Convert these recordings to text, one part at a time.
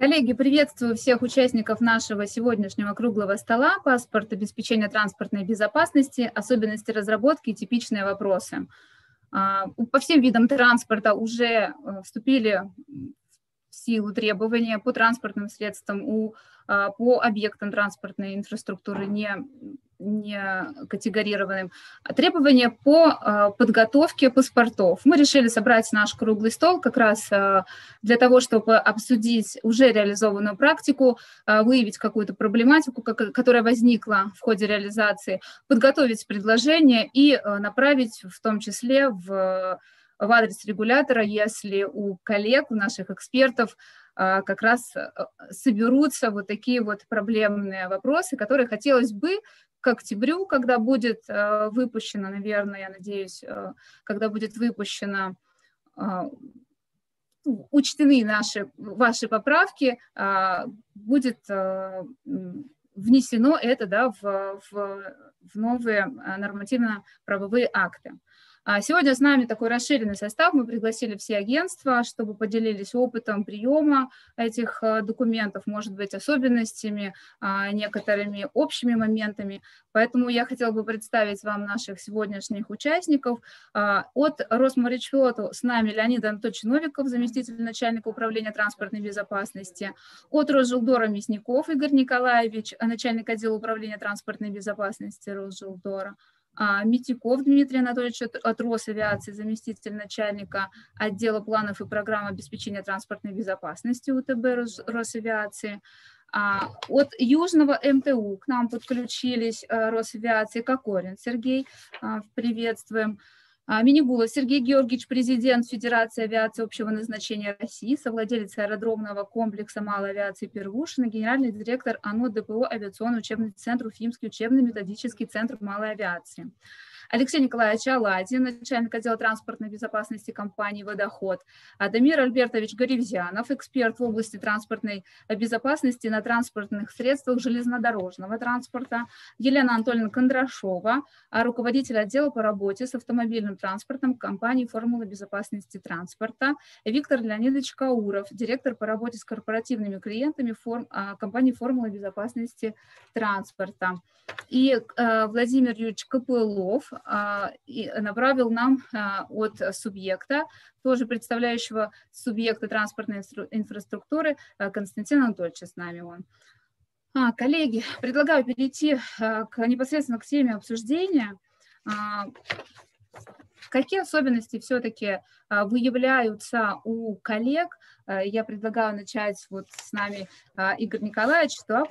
Коллеги, приветствую всех участников нашего сегодняшнего круглого стола «Паспорт обеспечения транспортной безопасности. Особенности разработки и типичные вопросы». А, по всем видам транспорта уже э, вступили в силу требования по транспортным средствам, у, а, по объектам транспортной инфраструктуры не не категорированным, требования по а, подготовке паспортов. Мы решили собрать наш круглый стол как раз а, для того, чтобы обсудить уже реализованную практику, выявить какую-то проблематику, которая возникла в ходе реализации, подготовить предложение и направить в том числе в, в адрес регулятора, если у коллег, у наших экспертов как раз соберутся вот такие вот проблемные вопросы, которые хотелось бы к октябрю, когда будет э, выпущена, наверное, я надеюсь, э, когда будет выпущена э, учтены наши, ваши поправки, будет внесено это да, в, в, в новые нормативно-правовые акты. А сегодня с нами такой расширенный состав. Мы пригласили все агентства, чтобы поделились опытом приема этих э, документов, может быть, особенностями, а, некоторыми общими моментами. Поэтому я хотела бы представить вам наших сегодняшних участников. А, от Росморечфлоту с нами Леонид Анатольевич Новиков, заместитель начальника управления транспортной безопасности. От Росжилдора Мясников Игорь Николаевич, начальник отдела управления транспортной безопасности Росжилдора. А, Митяков Дмитрий Анатольевич от Росавиации, заместитель начальника отдела планов и программ обеспечения транспортной безопасности УТБ Росавиации. А, от Южного МТУ к нам подключились э, Росавиации Кокорин Сергей, а, приветствуем. А, Минигула Сергей Георгиевич, президент Федерации авиации общего назначения России, совладелец аэродромного комплекса малой авиации Первушина, генеральный директор АНО ДПО авиационный учебный центр Уфимский учебно-методический центр малой авиации. Алексей Николаевич Аладин, начальник отдела транспортной безопасности компании «Водоход», Адамир Альбертович Горевзянов, эксперт в области транспортной безопасности на транспортных средствах железнодорожного транспорта, Елена Анатольевна Кондрашова, руководитель отдела по работе с автомобильным транспортом компании «Формула безопасности транспорта», Виктор Леонидович Кауров, директор по работе с корпоративными клиентами форм, а, компании «Формула безопасности транспорта». И э, Владимир Юрьевич Копылов, а, направил нам а, от субъекта, тоже представляющего субъекта транспортной инфраструктуры, а, Константин Анатольевич с нами он. А, коллеги, предлагаю перейти к, непосредственно к теме обсуждения. Какие особенности все-таки выявляются у коллег Э, я предлагаю начать вот с нами а, Игорь Николаевич, что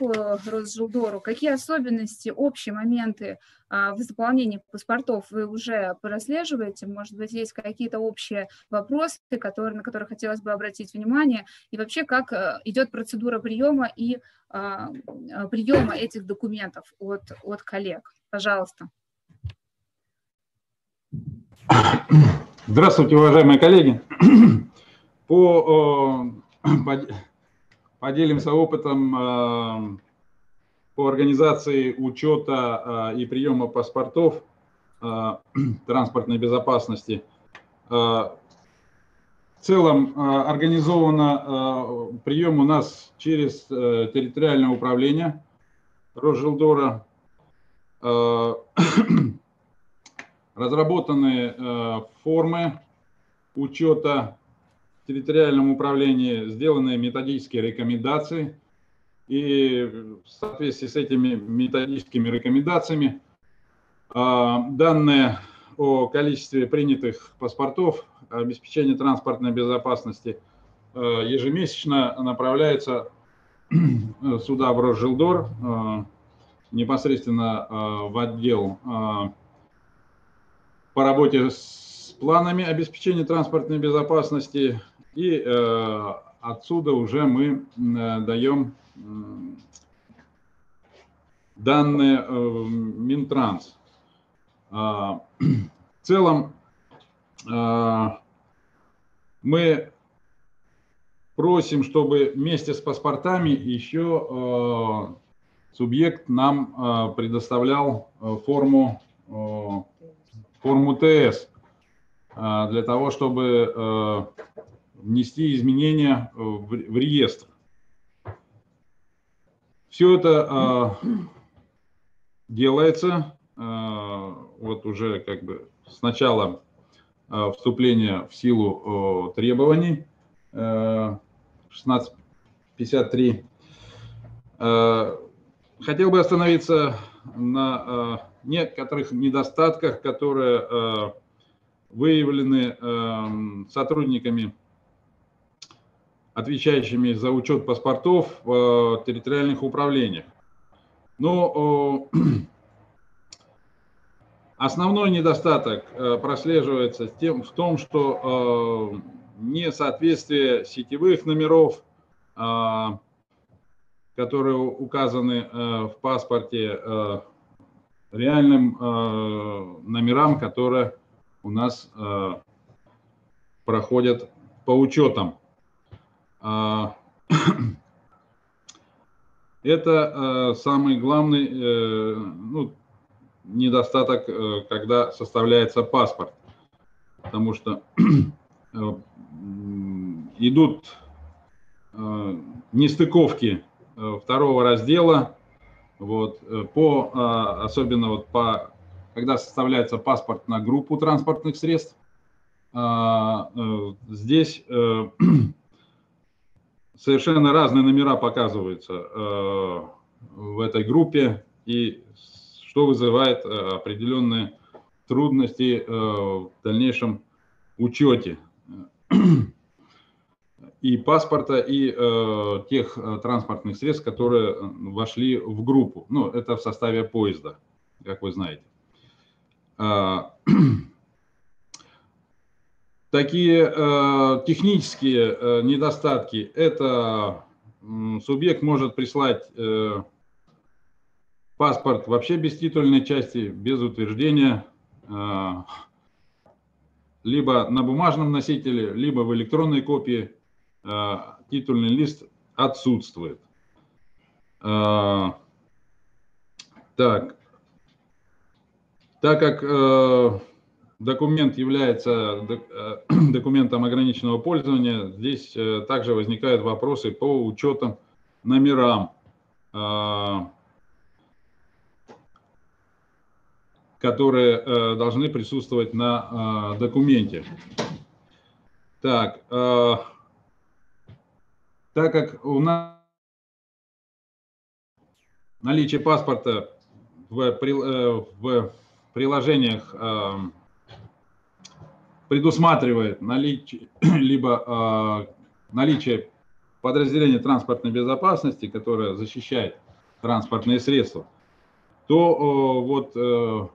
Росжилдору. Какие особенности, общие моменты а, в заполнении паспортов вы уже прослеживаете? Может быть, есть какие-то общие вопросы, которые, на которые хотелось бы обратить внимание? И вообще, как э, идет процедура приема и а, приема этих документов от, от коллег? Пожалуйста. Здравствуйте, уважаемые коллеги по, поделимся опытом э, по организации учета э, и приема паспортов э, транспортной безопасности. В целом организовано прием у нас через территориальное управление Росжилдора. Разработаны формы учета территориальном управлении сделаны методические рекомендации, и в соответствии с этими методическими рекомендациями а, данные о количестве принятых паспортов, обеспечения транспортной безопасности а, ежемесячно направляются сюда в Росжилдор, а, непосредственно в отдел по работе с планами обеспечения транспортной безопасности и э, отсюда уже мы э, даем э, данные э, Минтранс. Э, в целом э, мы просим, чтобы вместе с паспортами еще э, субъект нам э, предоставлял э, форму, э, форму ТС э, для того, чтобы э, внести изменения в, реестр. Все это делается вот уже как бы с начала вступления в силу требований 1653. Хотел бы остановиться на некоторых недостатках, которые выявлены эм, сотрудниками, отвечающими за учет паспортов в территориальных управлениях. Но основной недостаток э, прослеживается тем, в том, что э, несоответствие сетевых номеров, э, которые указаны в паспорте, реальным номерам, которые у нас э, проходят по учетам. А, это э, самый главный э, ну, недостаток, э, когда составляется паспорт, потому что э, идут э, нестыковки э, второго раздела, вот, э, по, э, особенно вот по когда составляется паспорт на группу транспортных средств, а, э, здесь э, совершенно разные номера показываются в этой группе, и что вызывает определенные трудности в дальнейшем учете и паспорта, и тех транспортных средств, которые вошли в группу. Ну, это в составе поезда, как вы знаете. А, такие э, технические э, недостатки – это субъект может прислать э, паспорт вообще без титульной части, без утверждения, либо на бумажном носителе, либо в электронной копии титульный лист отсутствует. Так, так как э, документ является э, документом ограниченного пользования, здесь э, также возникают вопросы по учетам номерам, э, которые э, должны присутствовать на э, документе. Так, э, так как у нас наличие паспорта в, э, в приложениях эм, предусматривает наличие, либо э, наличие подразделения транспортной безопасности, которое защищает транспортные средства, то вот э,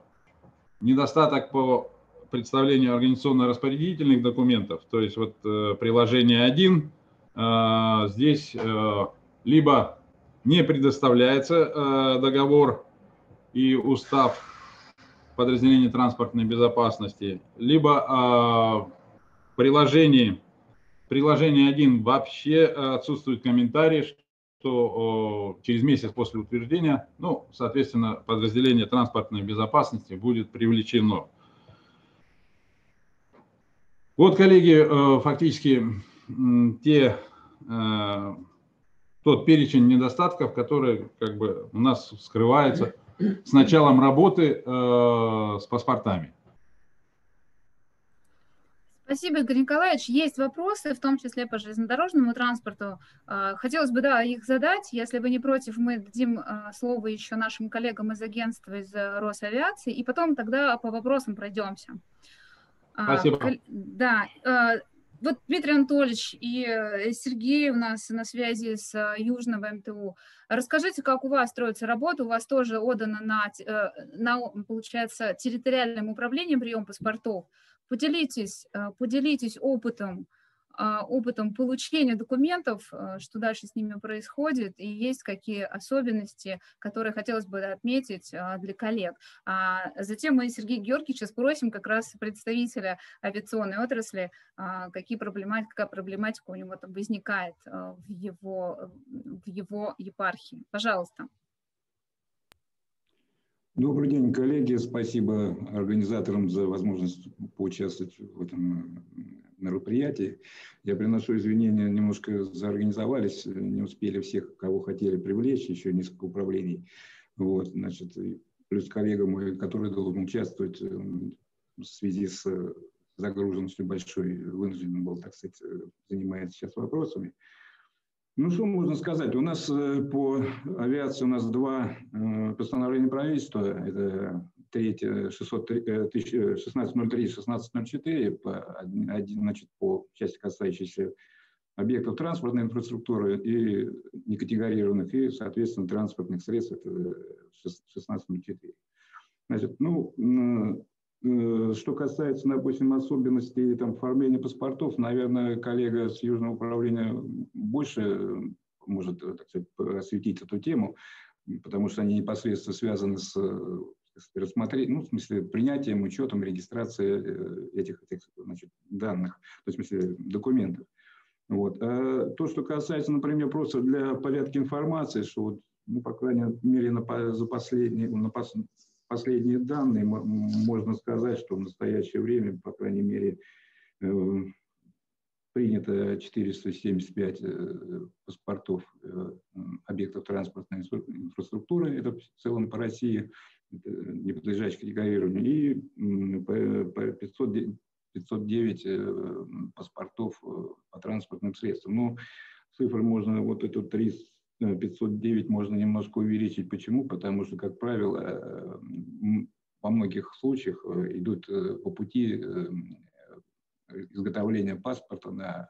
недостаток по представлению организационно-распорядительных документов, то есть вот приложение 1, здесь либо не предоставляется договор и устав подразделение транспортной безопасности, либо а, приложение, приложение 1 вообще отсутствует комментарий, что через месяц после утверждения, ну, соответственно, подразделение транспортной безопасности будет привлечено. Вот, коллеги, э, фактически те, э, тот перечень недостатков, который как бы у нас скрывается с началом работы э, с паспортами. Спасибо, Игорь Николаевич. Есть вопросы, в том числе по железнодорожному транспорту. Э, хотелось бы, да, их задать. Если вы не против, мы дадим э, слово еще нашим коллегам из агентства, из Росавиации, и потом тогда по вопросам пройдемся. Спасибо. Да, вот Дмитрий Анатольевич и э, Сергей у нас на связи с э, Южного МТУ. Расскажите, как у вас строится работа? У вас тоже отдано на, э, на получается, территориальным управлением прием паспортов. Поделитесь, поделитесь опытом опытом получения документов, а, что дальше с ними происходит, и есть какие особенности, которые хотелось бы отметить а, для коллег. Затем мы Сергея Георгиевича спросим как раз представителя авиационной отрасли, какие проблематика, какая проблематика у него там возникает в его, в его епархии. Пожалуйста. Добрый день, коллеги. Спасибо организаторам за возможность поучаствовать в этом мероприятии. Я приношу извинения, немножко заорганизовались, не успели всех, кого хотели привлечь, еще несколько управлений. Вот, значит, плюс коллега мой, который должен участвовать эм, в связи с загруженностью большой, вынужден был, так сказать, занимается сейчас вопросами. Ну, что можно сказать? У нас э, по авиации у нас два э, постановления правительства. Это 1603 1604 по, один, значит, по части, касающейся объектов транспортной инфраструктуры и некатегорированных, и, соответственно, транспортных средств, это 1604. Значит, ну, Э, что касается, допустим, особенностей там, оформления паспортов, наверное, коллега с Южного управления больше э, может э, так сказать, осветить эту тему, потому что они непосредственно связаны с рассмотрением, ну, в смысле, принятием, учетом, регистрацией этих, этих значит, данных, то есть, в смысле, документов. Вот. А то, что касается, например, просто для порядка информации, что вот, ну, по крайней мере, на, за последние, на, последние данные, можно сказать, что в настоящее время, по крайней мере, э, принято 475 э, паспортов э, объектов транспортной инфраструктуры, это в целом по России, не подлежащих декларированию, и 500, 509 паспортов по транспортным средствам. Ну, цифры можно, вот эту 300 509 можно немножко увеличить. Почему? Потому что, как правило, э, во многих случаях э, идут э, по пути изготовления паспорта на,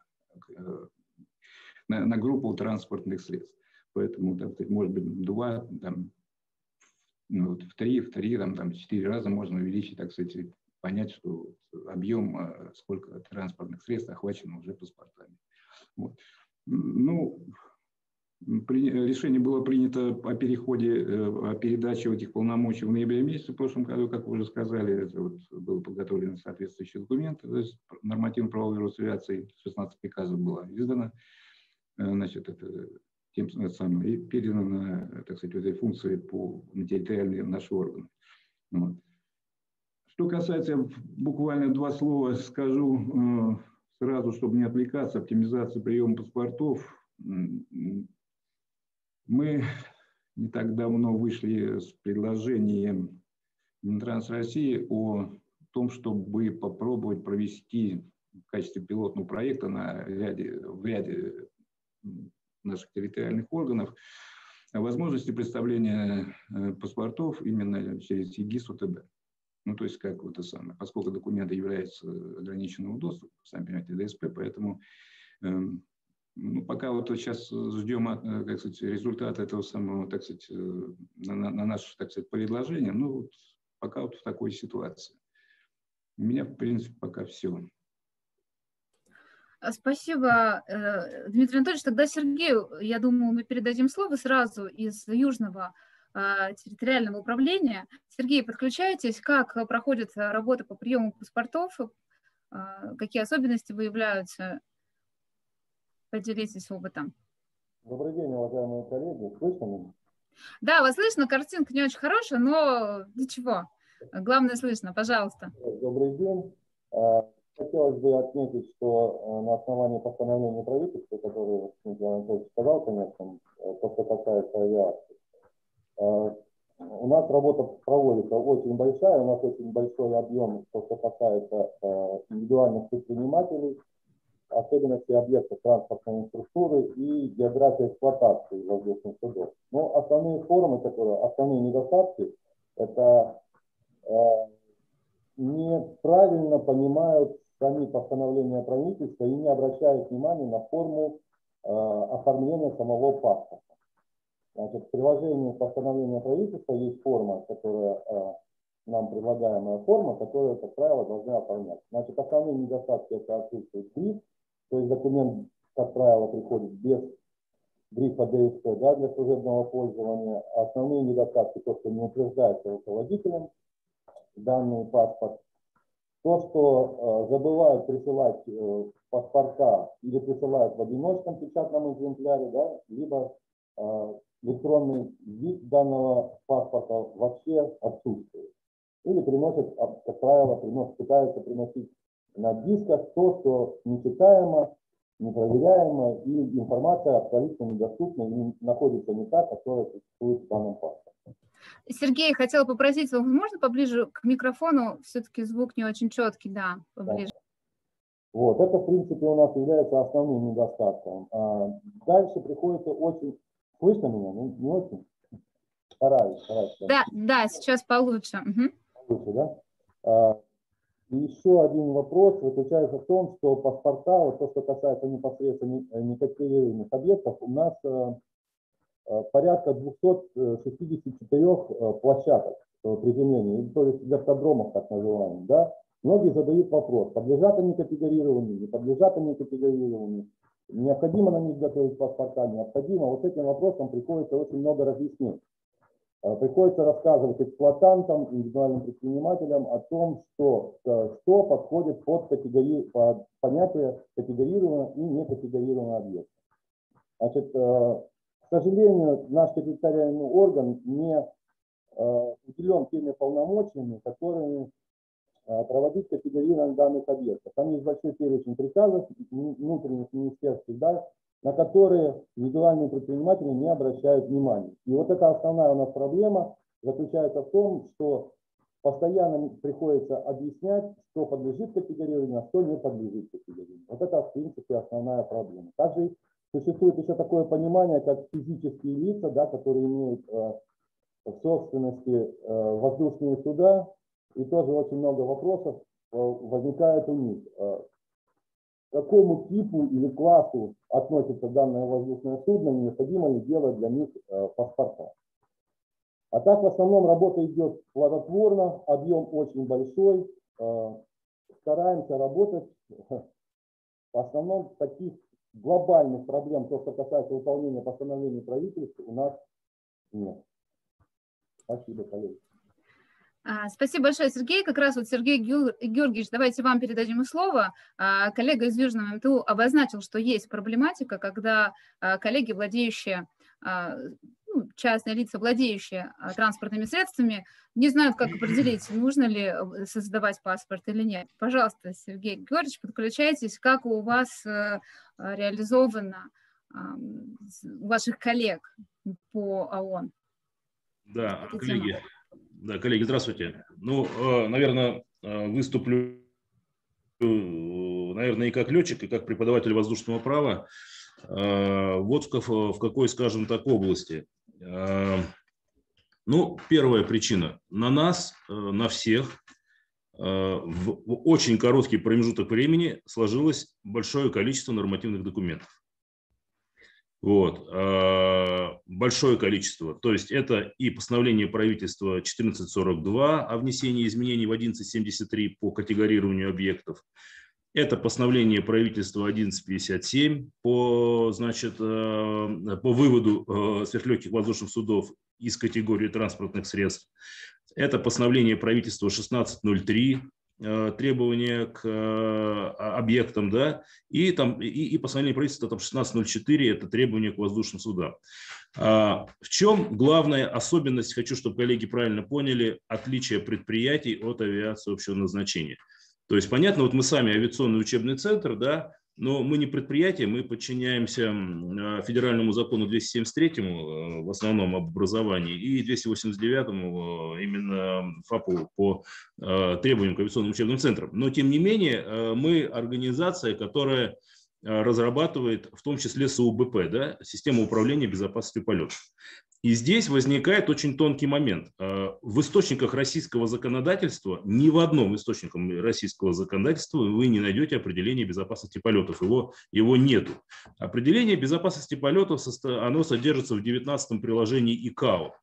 на, на группу транспортных средств. Поэтому, там, может быть, два, там, ну, в три, в три, там, там, четыре раза можно увеличить, так сказать, понять, что объем, сколько транспортных средств охвачено уже паспортами. Вот. Ну, решение было принято о переходе, э, о передаче этих полномочий в ноябре месяце в прошлом году, как вы уже сказали, это вот было подготовлено соответствующие документы, то есть нормативно-правовой Росавиации, 16 приказов было издано, э, значит, это тем самым и передано, так сказать, этой функции по, на территориальные наши органы. Вот. Что касается, буквально два слова скажу э, сразу, чтобы не отвлекаться, оптимизация приема паспортов. Мы не так давно вышли с предложением Минтранс России о том, чтобы попробовать провести в качестве пилотного проекта на ряде, в ряде наших территориальных органов возможности представления э, паспортов именно через ЕГИС УТБ. Ну, то есть, как вот это самое, поскольку документы являются ограниченного доступа, сами понимаете, ДСП, поэтому эм, ну, пока вот сейчас ждем, э, как сказать, результат этого самого, так сказать, э, на, на наше, так сказать, предложение. Ну, вот пока вот в такой ситуации. У меня, в принципе, пока все. А, спасибо, э, Дмитрий Анатольевич. Тогда Сергею, я думаю, мы передадим слово сразу из Южного а, территориального управления. Сергей, подключайтесь. Как проходит работа по приему паспортов? А, какие особенности выявляются? Поделитесь опытом. Добрый день, уважаемые коллеги. Слышно меня? Да, вас слышно. Картинка не очень хорошая, но ничего. Главное слышно. Пожалуйста. Добрый день. Хотелось бы отметить, что а, на основании постановления правительства, которое Дмитрий Анатольевич сказал, конечно, то, что касается авиации, а, у нас работа проводится очень большая, у нас очень большой объем, то, что касается индивидуальных предпринимателей, особенности объектов транспортной инфраструктуры и география эксплуатации воздушных судов. Но основные формы, которые, основные недостатки, это э, неправильно понимают сами постановления правительства и не обращают внимания на форму э, оформления самого паспорта. Значит, в приложении постановления правительства есть форма, которая э, нам предлагаемая форма, которая, как правило, должна оформляться. Значит, основные недостатки это отсутствует гриф, то есть документ, как правило, приходит без грифа ДСП да, для служебного пользования. Основные недостатки, то, что не утверждается руководителем данный паспорт. То, что э, забывают присылать э, паспорта или присылают в одиночном печатном экземпляре, да, либо э, электронный вид данного паспорта вообще отсутствует. Или приносят, как правило, приносят, пытаются приносить на дисках то, что нечитаемо, непроверяемо, и информация абсолютно недоступна и находится не та, которая существует в данном паспорте. Сергей, хотела попросить, можно поближе к микрофону? Все-таки звук не очень четкий, да, поближе. Вот, это, в принципе, у нас является основным недостатком. А дальше приходится очень... Слышно меня? Ну, не очень? Стараюсь, стараюсь. Да, да, сейчас получше. Угу. Получше, да? А, и еще один вопрос заключается в том, что паспорта, вот то, что касается непосредственно некатегорированных объектов, у нас э, э, порядка 264 э, площадок приземления, то есть вертодромов так называемых, да, Многие задают вопрос, подлежат они категорированию, не подлежат они категорированию, необходимо на них готовить паспорта, необходимо. Вот этим вопросом приходится очень много разъяснений. Э, приходится рассказывать эксплуатантам, индивидуальным предпринимателям о том, что, э, что подходит под, категори... под понятие категорированного и некатегорированного объекта. Значит, э, к сожалению, наш территориальный орган не уделен теми полномочиями, которыми Э, проводить категорирование данных объектов. Там есть большой перечень приказов внутренних министерств, да, на которые индивидуальные предприниматели не обращают внимания. И вот это основная у нас проблема заключается в том, что постоянно приходится объяснять, что подлежит категорированию, а что не подлежит категорированию. Вот это, в принципе, основная проблема. Также существует еще такое понимание, как физические лица, да, которые имеют э, в собственности э, воздушные суда, и тоже очень много вопросов э, возникает у них. Э, к какому типу или классу относится данное воздушное судно, необходимо ли делать для них э, паспорта. А так в основном работа идет плодотворно, объем очень большой. Стараемся работать. В основном таких глобальных проблем, то, что касается выполнения постановлений правительства, у нас нет. Спасибо, коллеги. А, спасибо большое, Сергей. Как раз вот Сергей Георгиевич, давайте вам передадим слово. А, коллега из Южного МТУ обозначил, что есть проблематика, когда а, коллеги, владеющие, частные лица, владеющие транспортными средствами, не знают, как определить, нужно ли э, создавать паспорт или нет. Пожалуйста, Сергей Георгиевич, подключайтесь. Как у вас э, реализовано у ваших коллег по ООН? Да, коллеги, да, коллеги, здравствуйте. Ну, э, наверное, выступлю, наверное, и как летчик, и как преподаватель воздушного права. Вот в какой, скажем так, области. Ну, первая причина. На нас, на всех, в очень короткий промежуток времени сложилось большое количество нормативных документов. Вот. А, большое количество. То есть это и постановление правительства 1442 о внесении изменений в 1173 по категорированию объектов. Это постановление правительства 1157 по, значит, а, по выводу а, сверхлегких воздушных судов из категории транспортных средств. Это постановление правительства 1603 Э, требования к э, объектам, да, и там и, и постановление правительства там 1604 это требования к воздушным судам. А, в чем главная особенность, хочу, чтобы коллеги правильно поняли, отличие предприятий от авиации общего назначения. То есть, понятно, вот мы сами авиационный учебный центр, да, но мы не предприятие, мы подчиняемся а, федеральному закону 273 э, в основном об образовании и 289 э, именно ФАПу по э, требованиям к авиационным учебным центрам. Но тем не менее мы организация, которая разрабатывает в том числе СУБП, да, систему управления безопасностью полетов. И здесь возникает очень тонкий момент. А, в источниках российского законодательства, ни в одном источнике российского законодательства вы не найдете определение безопасности полетов. Его, его нету. Определение безопасности полетов оно содержится в 19 приложении ИКАО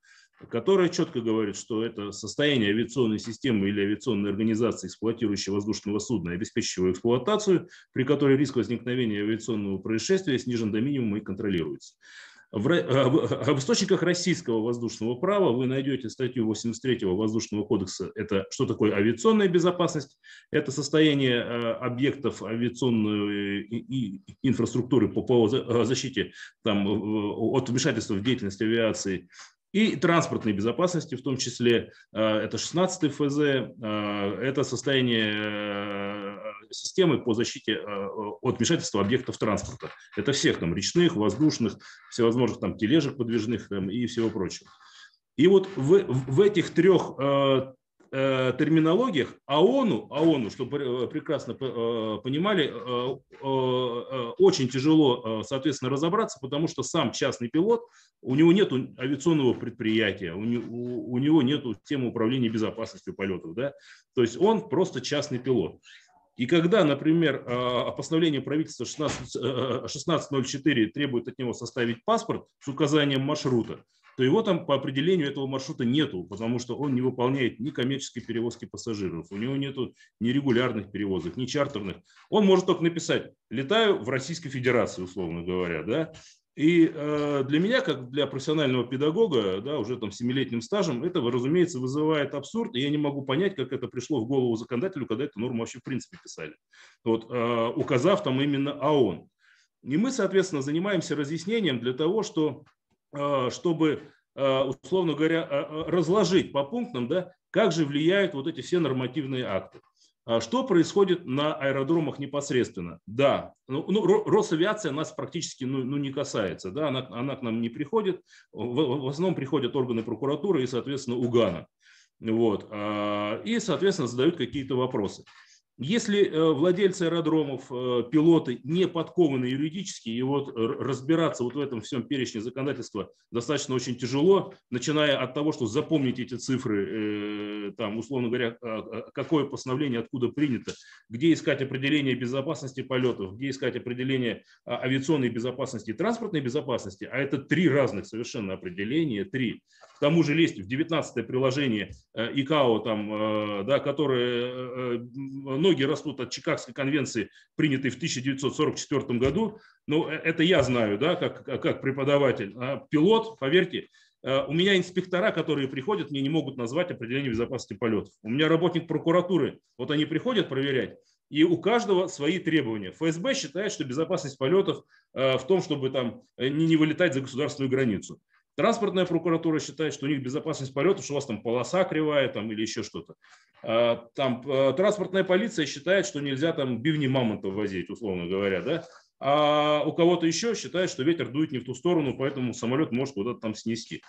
которое четко говорит, что это состояние авиационной системы или авиационной организации, эксплуатирующей воздушного судна, обеспечивающего эксплуатацию, при которой риск возникновения авиационного происшествия снижен до минимума и контролируется. В, об источниках российского воздушного права вы найдете статью 83 Воздушного кодекса. Это что такое авиационная безопасность? Это состояние э, объектов авиационной и инфраструктуры по, по защите там, от вмешательства в деятельность авиации и транспортной безопасности, в том числе э, это 16 ФЗ, э, это состояние системы по защите от вмешательства объектов транспорта. Это всех там речных, воздушных, всевозможных там тележек подвижных там, и всего прочего. И вот в, в этих трех э, терминологиях ООНу, ООНу, чтобы э, прекрасно э, понимали, э, э, очень тяжело, соответственно, разобраться, потому что сам частный пилот, у него нет авиационного предприятия, у него, нет системы управления безопасностью полетов. Да? То есть он просто частный пилот. И когда, например, постановление правительства 16, 1604 требует от него составить паспорт с указанием маршрута, то его там по определению этого маршрута нету, потому что он не выполняет ни коммерческой перевозки пассажиров, у него нету ни регулярных перевозок, ни чартерных. Он может только написать «летаю в Российской Федерации», условно говоря, да, и э, для меня, как для профессионального педагога, да, уже там семилетним стажем, это, разумеется, вызывает абсурд, и я не могу понять, как это пришло в голову законодателю, когда эту норму вообще в принципе писали, вот, э, указав там именно ООН. И мы, соответственно, занимаемся разъяснением для того, что а, чтобы, а, условно говоря, а, разложить по пунктам, да, как же влияют вот эти все нормативные акты. Что происходит на аэродромах непосредственно? Да, ну, ну, Росавиация нас практически ну, ну, не касается, да, она, она к нам не приходит, в, в основном приходят органы прокуратуры и, соответственно, УГАНа. Вот, и, соответственно, задают какие-то вопросы. Если э, владельцы аэродромов, э, пилоты не подкованы юридически, и вот разбираться вот в этом всем перечне законодательства достаточно очень тяжело, начиная от того, что запомнить эти цифры, э, там, условно говоря, а, а, какое постановление откуда принято, где искать определение безопасности полетов, где искать определение а, авиационной безопасности и транспортной безопасности, а это три разных совершенно определения, три. К тому же лезть в 19 приложение ИКАО, там, да, которое ноги растут от Чикагской конвенции, принятой в 1944 году. Ну, э, это я знаю, да, как, как преподаватель. А пилот, поверьте, э, у меня инспектора, которые приходят, мне не могут назвать определение безопасности полетов. У меня работник прокуратуры, вот они приходят проверять, и у каждого свои требования. ФСБ считает, что безопасность полетов э, в том, чтобы там не, не вылетать за государственную границу. Транспортная прокуратура считает, что у них безопасность полета, что у вас там полоса кривая там, или еще что-то. А, там, э, транспортная полиция считает, что нельзя там бивни мамонтов возить, условно говоря. Да? А у кого-то еще считает, что ветер дует не в ту сторону, поэтому самолет может куда-то там снести.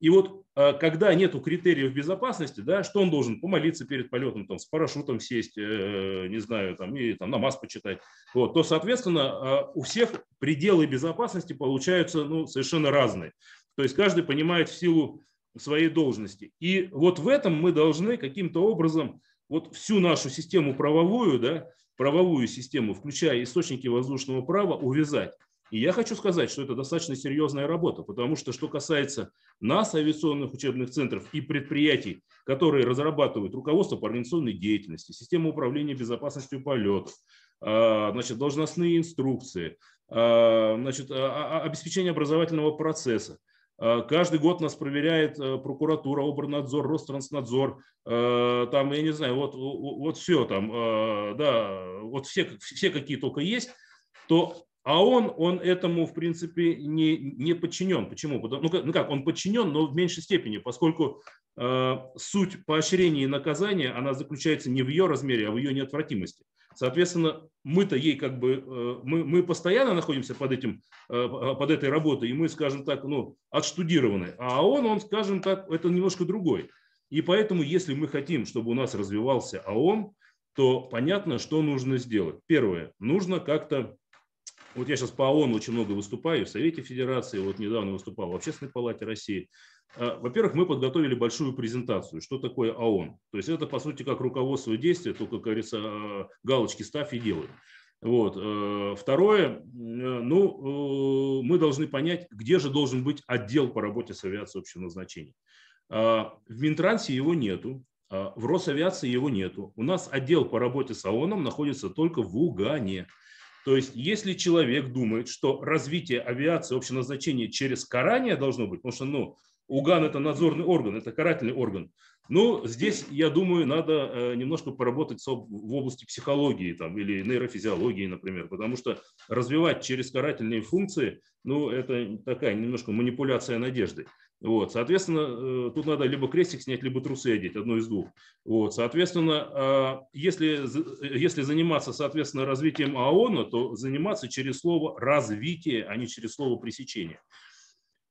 И вот э, когда нету критериев безопасности, да, что он должен помолиться перед полетом, там, с парашютом сесть, э, не знаю, там, и там, намаз почитать, вот, то, соответственно, у всех пределы безопасности получаются ну, совершенно разные. То есть каждый понимает в силу своей должности. И вот в этом мы должны каким-то образом вот всю нашу систему правовую, да, правовую систему, включая источники воздушного права, увязать. И я хочу сказать, что это достаточно серьезная работа, потому что что касается нас, авиационных учебных центров и предприятий, которые разрабатывают руководство по организационной деятельности, систему управления безопасностью полетов, а, значит, должностные инструкции, а, значит, а, обеспечение образовательного процесса, каждый год нас проверяет э, прокуратура, Обернадзор, Ространснадзор, э, там, я не знаю, вот, вот все там, да, вот все, все какие только есть, то а он, он этому, в принципе, не, не подчинен. Почему? Ну как, ну как, он подчинен, но в меньшей степени, поскольку э, суть поощрения и наказания, она заключается не в ее размере, а в ее неотвратимости. Соответственно, мы-то ей как бы, э, мы, мы постоянно находимся под, этим, э, под этой работой, и мы, скажем так, ну, отштудированы. А он, он, скажем так, это немножко другой. И поэтому, если мы хотим, чтобы у нас развивался АОН, то понятно, что нужно сделать. Первое, нужно как-то вот я сейчас по ООН очень много выступаю, в Совете Федерации, вот недавно выступал в Общественной палате России. А, во-первых, мы подготовили большую презентацию, что такое ООН. То есть это, по сути, как руководство действия, только, как говорится, а, галочки ставь и делай. Вот. Э, второе, э, ну, э, мы должны понять, где же должен быть отдел по работе с авиацией общего назначения. В Минтрансе его нету, в Росавиации его нету. У нас отдел по работе с ООНом находится только в Угане. То есть, если человек думает, что развитие авиации общего назначения через карание должно быть, потому что, ну, УГАН – это надзорный орган, это карательный орган. Ну, здесь, я думаю, надо э, немножко поработать в области психологии там, или нейрофизиологии, например, потому что развивать через карательные функции, ну, это такая немножко манипуляция надежды. Вот, соответственно, э, тут надо либо крестик снять, либо трусы одеть, одно из двух. Вот, соответственно, а, если, если заниматься, соответственно, развитием ООН, то заниматься через слово «развитие», а не через слово «пресечение».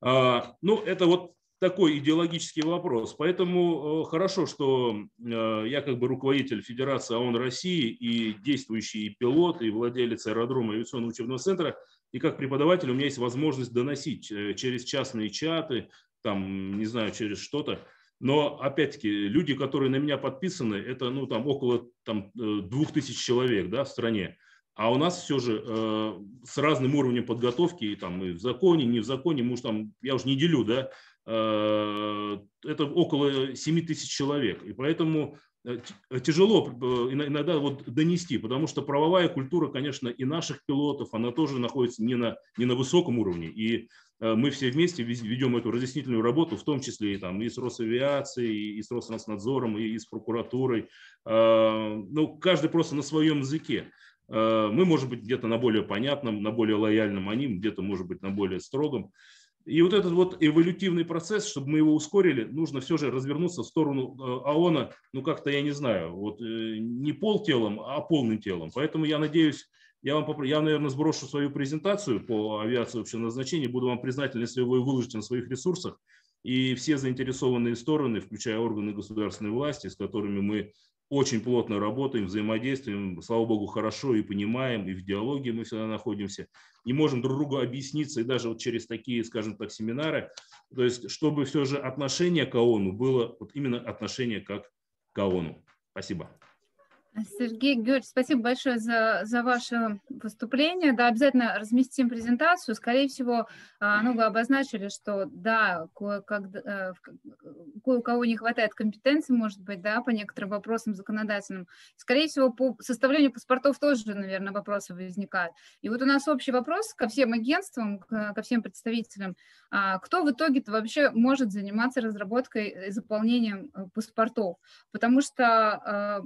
А, ну, это вот такой идеологический вопрос. Поэтому э, хорошо, что э, я как бы руководитель Федерации ООН России и действующий пилот, и владелец аэродрома авиационного учебного центра, и как преподаватель у меня есть возможность доносить через частные чаты, там, не знаю, через что-то. Но, опять-таки, люди, которые на меня подписаны, это, ну, там, около там, э, двух тысяч человек, да, в стране. А у нас все же э, с разным уровнем подготовки, и, там, и в законе, не в законе, может, там, я уже не делю, да, э, это около 7 тысяч человек. И поэтому э, тяжело э, иногда вот донести, потому что правовая культура, конечно, и наших пилотов, она тоже находится не на, не на высоком уровне. И Э, мы все вместе ведем эту разъяснительную работу, в том числе и, там, и с Росавиацией, и с Роснадзором, и, с прокуратурой. Э, ну, каждый просто на своем языке. Э, мы, может быть, где-то на более понятном, на более лояльном, они где-то, может быть, на более строгом. И вот этот вот эволютивный процесс, чтобы мы его ускорили, нужно все же развернуться в сторону ООНа, ну как-то, я не знаю, вот не пол телом, а полным телом. Поэтому я надеюсь, я, вам, я, наверное, сброшу свою презентацию по авиации общего назначения, буду вам признателен, если вы выложите на своих ресурсах. И все заинтересованные стороны, включая органы государственной власти, с которыми мы очень плотно работаем, взаимодействуем, слава богу, хорошо и понимаем, и в диалоге мы всегда находимся, и можем друг другу объясниться, и даже вот через такие, скажем так, семинары, то есть чтобы все же отношение к ООНу было вот именно отношение как к ООНу. Спасибо. Сергей Георгиевич, спасибо большое за, за ваше выступление. Да, обязательно разместим презентацию. Скорее всего, а, ну, вы обозначили, что да, кое, как, э, кое у кого не хватает компетенции, может быть, да, по некоторым вопросам законодательным. Скорее всего, по составлению паспортов тоже, наверное, вопросы возникают. И вот у нас общий вопрос ко всем агентствам, ко всем представителям. А, кто в итоге-то вообще может заниматься разработкой и заполнением э, паспортов? Потому что а,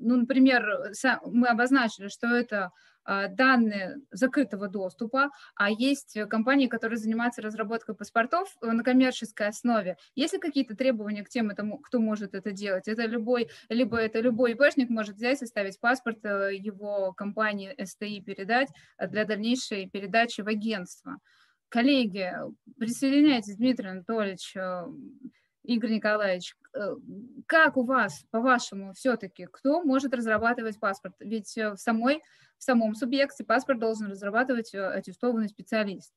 ну, например, мы обозначили, что это а, данные закрытого доступа, а есть компании, которые занимаются разработкой паспортов э, на коммерческой основе. Есть ли какие-то требования к тем, кто может это делать? Это любой, либо это любой ИПшник может взять, составить паспорт, э, его компании СТИ передать э, для дальнейшей передачи в агентство. Коллеги, присоединяйтесь, Дмитрий Анатольевич, Игорь Николаевич, э, как у вас, по-вашему, все-таки, кто может разрабатывать паспорт? Ведь э, в, самой, в самом субъекте паспорт должен разрабатывать э, аттестованный специалист.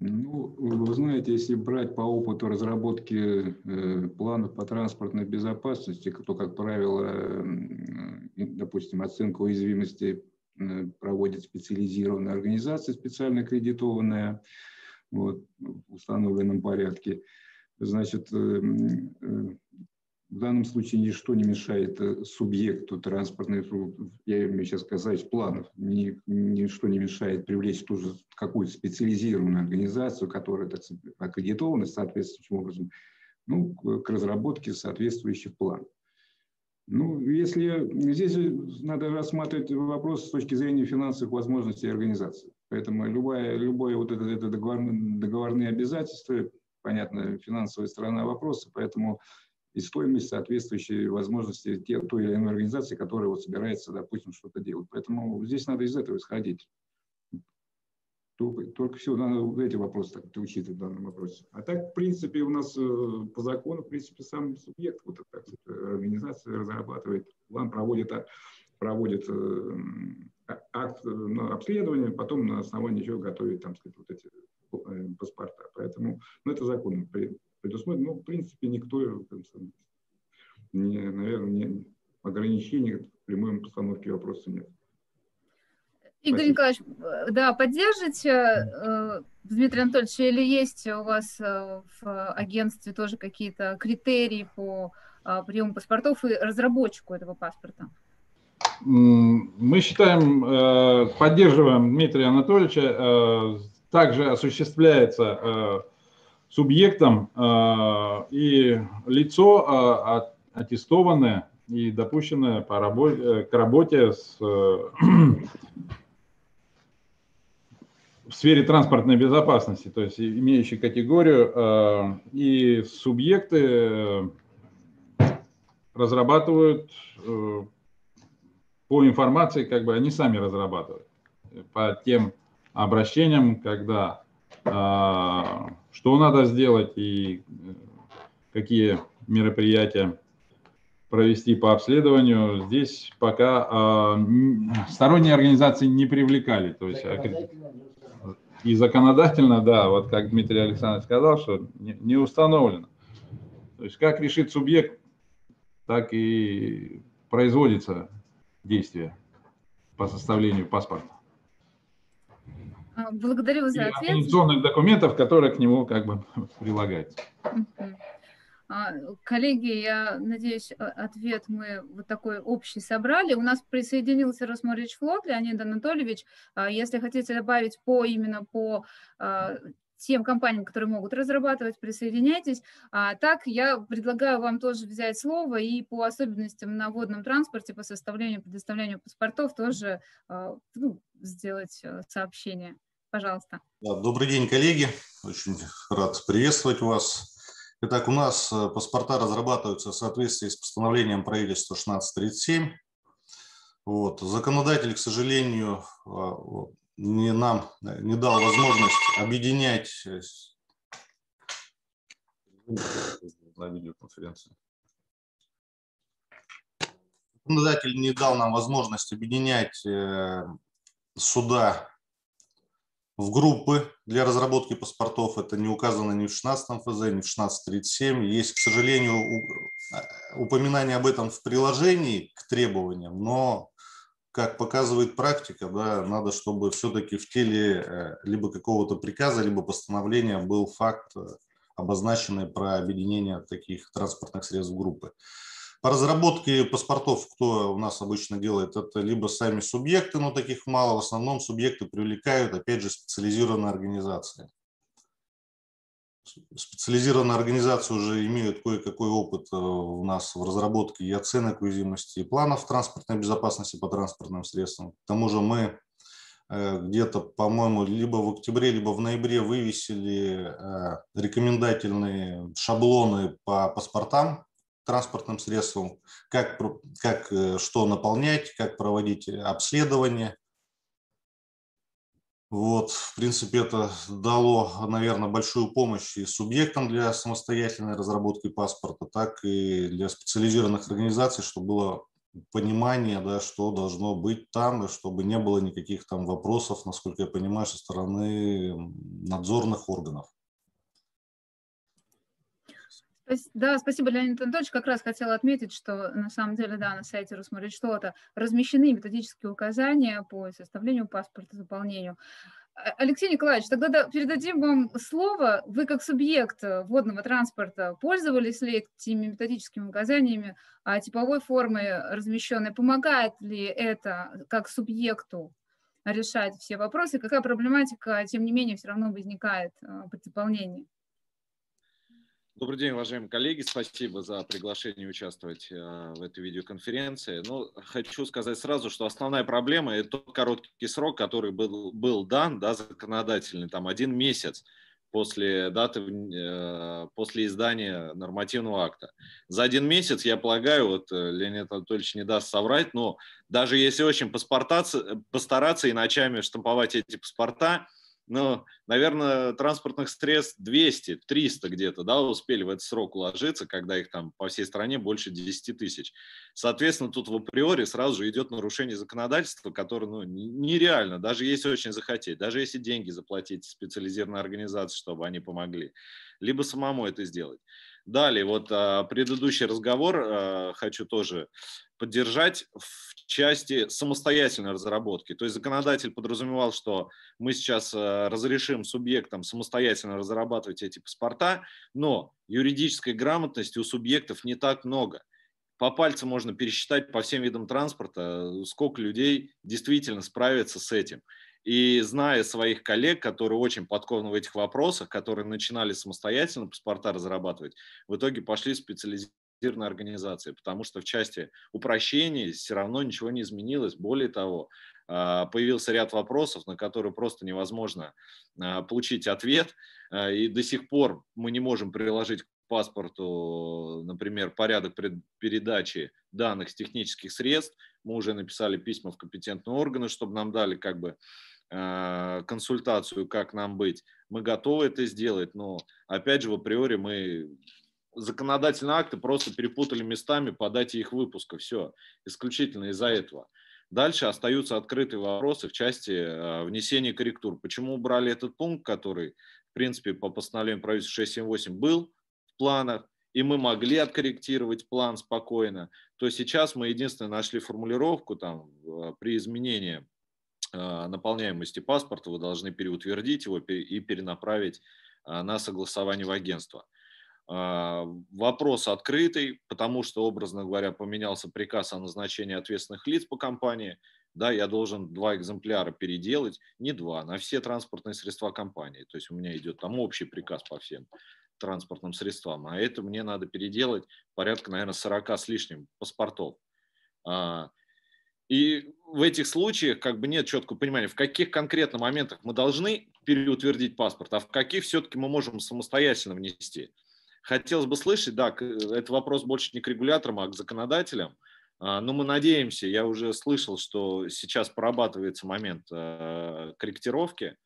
Ну, вы знаете, если брать по опыту разработки э, планов по транспортной безопасности, то, как правило, э, допустим, оценка уязвимости проводит специализированная организация, специально аккредитованная, вот, в установленном порядке. Значит, э, э, в данном случае ничто не мешает э, субъекту транспортной, я имею сейчас сказать, планов, ни, ничто не мешает привлечь ту же какую-то специализированную организацию, которая так аккредитована соответствующим образом, ну, к разработке соответствующих планов. Ну, если здесь надо рассматривать вопрос с точки зрения финансовых возможностей организации. Поэтому любое, любое вот это, это договорные, договорные обязательства, понятно, финансовая сторона вопроса, поэтому и стоимость соответствующей возможности те, той или иной организации, которая вот собирается, допустим, что-то делать. Поэтому здесь надо из этого исходить. Только, только все, надо эти вопросы так учитывать в данном вопросе. А так, в принципе, у нас э, по закону, в принципе, сам субъект, вот так, организация разрабатывает план, проводит, проводит э, акт ну, обследования, потом на основании чего готовить там, сказать, вот эти э, паспорта. Поэтому ну, это законом предусмотрено. Ну, в принципе, никто, не, наверное, не, ограничений в прямой постановке вопроса нет. Игорь Спасибо. Николаевич, э, да, поддержите э, Дмитрий Анатольевич, или есть у вас э, в агентстве тоже какие-то критерии по э, приему паспортов и разработчику этого паспорта? Мы считаем, э, поддерживаем Дмитрия Анатольевича, э, также осуществляется э, субъектом и лицо аттестованное и допущенное по работе, к работе с в сфере транспортной безопасности, то есть имеющие категорию, и субъекты разрабатывают по информации, как бы они сами разрабатывают, по тем обращениям, когда что надо сделать и какие мероприятия провести по обследованию. Здесь пока э, сторонние организации не привлекали. То есть, и законодательно, да, вот как Дмитрий Александрович сказал, что не установлено. То есть как решит субъект, так и производится действие по составлению паспорта. А, благодарю за ответ. И документов, которые к нему как бы прилагаются. А, коллеги, я надеюсь, ответ мы вот такой общий собрали. У нас присоединился Росморич Флот, Леонид Анатольевич. А, если хотите добавить по именно по а, тем компаниям, которые могут разрабатывать, присоединяйтесь. А так я предлагаю вам тоже взять слово и по особенностям на водном транспорте, по составлению, предоставлению паспортов тоже ну, сделать сообщение. Пожалуйста. Добрый день, коллеги. Очень рад приветствовать вас. Итак, у нас э, паспорта разрабатываются в соответствии с постановлением правительства 1637. Вот. Законодатель, к сожалению, а, не нам не дал возможность объединять э, на видеоконференции. Законодатель не дал нам возможность объединять э, суда в группы для разработки паспортов. Это не указано ни в 16 ФЗ, ни в 1637. Есть, к сожалению, упоминание об этом в приложении к требованиям, но, как показывает практика, да, надо, чтобы все-таки в теле э, либо какого-то приказа, либо постановления был факт, э, обозначенный про объединение таких транспортных средств в группы. По разработке паспортов, кто у нас обычно делает, это либо сами субъекты, но таких мало, в основном субъекты привлекают, опять же, специализированные организации. Специализированные организации уже имеют кое-какой опыт э, у нас в разработке и оценок уязвимости и планов транспортной безопасности по транспортным средствам. К тому же мы э, где-то, по-моему, либо в октябре, либо в ноябре вывесили э, рекомендательные шаблоны по паспортам транспортным средством, как, как э, что наполнять, как проводить обследование. Вот, в принципе, это дало, наверное, большую помощь и субъектам для самостоятельной разработки паспорта, так и для специализированных организаций, чтобы было понимание, да, что должно быть там, чтобы не было никаких там вопросов, насколько я понимаю, со стороны надзорных органов. Да, спасибо, Леонид Анатольевич. Как раз хотела отметить, что на самом деле, да, на сайте Росморречтота размещены методические указания по составлению паспорта, заполнению. А, Алексей Николаевич, тогда передадим вам слово. Вы как субъект водного транспорта пользовались ли этими методическими указаниями а типовой формы размещенной? Помогает ли это как субъекту решать все вопросы? Какая проблематика, тем не менее, все равно возникает а, при заполнении? Добрый день, уважаемые коллеги. Спасибо за приглашение участвовать э, в этой видеоконференции. Ну, хочу сказать сразу, что основная проблема – это тот короткий срок, который был, был дан, да, законодательный, там один месяц после даты, э, после издания нормативного акта. За один месяц, я полагаю, вот э, Леонид Анатольевич не даст соврать, но даже если очень постараться и ночами штамповать эти паспорта – ну, наверное, транспортных средств 200, 300 где-то, да, успели в этот срок уложиться, когда их там по всей стране больше 10 тысяч. Соответственно, тут в априори сразу же идет нарушение законодательства, которое, ну, нереально, даже если очень захотеть, даже если деньги заплатить специализированной организации, чтобы они помогли, либо самому это сделать. Далее, вот а, предыдущий разговор а, хочу тоже поддержать в части самостоятельной разработки. То есть законодатель подразумевал, что мы сейчас а, разрешим субъектам самостоятельно разрабатывать эти паспорта, но юридической грамотности у субъектов не так много. По пальцам можно пересчитать по всем видам транспорта, сколько людей действительно справятся с этим. И зная своих коллег, которые очень подкованы в этих вопросах, которые начинали самостоятельно паспорта разрабатывать, в итоге пошли специализироваться централизированной организации, потому что в части упрощений все равно ничего не изменилось. Более того, а, появился ряд вопросов, на которые просто невозможно а, получить ответ, а, и до сих пор мы не можем приложить к паспорту, например, порядок передачи данных с технических средств. Мы уже написали письма в компетентные органы, чтобы нам дали как бы консультацию, как нам быть. Мы готовы это сделать, но опять же в априори мы законодательные акты просто перепутали местами по дате их выпуска. Все, исключительно из-за этого. Дальше остаются открытые вопросы в части э, внесения корректур. Почему убрали этот пункт, который, в принципе, по постановлению правительства 678 был в планах, и мы могли откорректировать план спокойно, то сейчас мы единственное нашли формулировку там э, при изменении э, наполняемости паспорта вы должны переутвердить его и перенаправить на согласование в агентство. А, вопрос открытый, потому что, образно говоря, поменялся приказ о назначении ответственных лиц по компании. Да, я должен два экземпляра переделать, не два, на все транспортные средства компании. То есть у меня идет там общий приказ по всем транспортным средствам, а это мне надо переделать порядка, наверное, 40 с лишним паспортов. А, и в этих случаях как бы нет четкого понимания, в каких конкретно моментах мы должны переутвердить паспорт, а в каких все-таки мы можем самостоятельно внести. Хотелось бы слышать, да, это вопрос больше не к регуляторам, а к законодателям. А, но мы надеемся, я уже слышал, что сейчас прорабатывается момент э, корректировки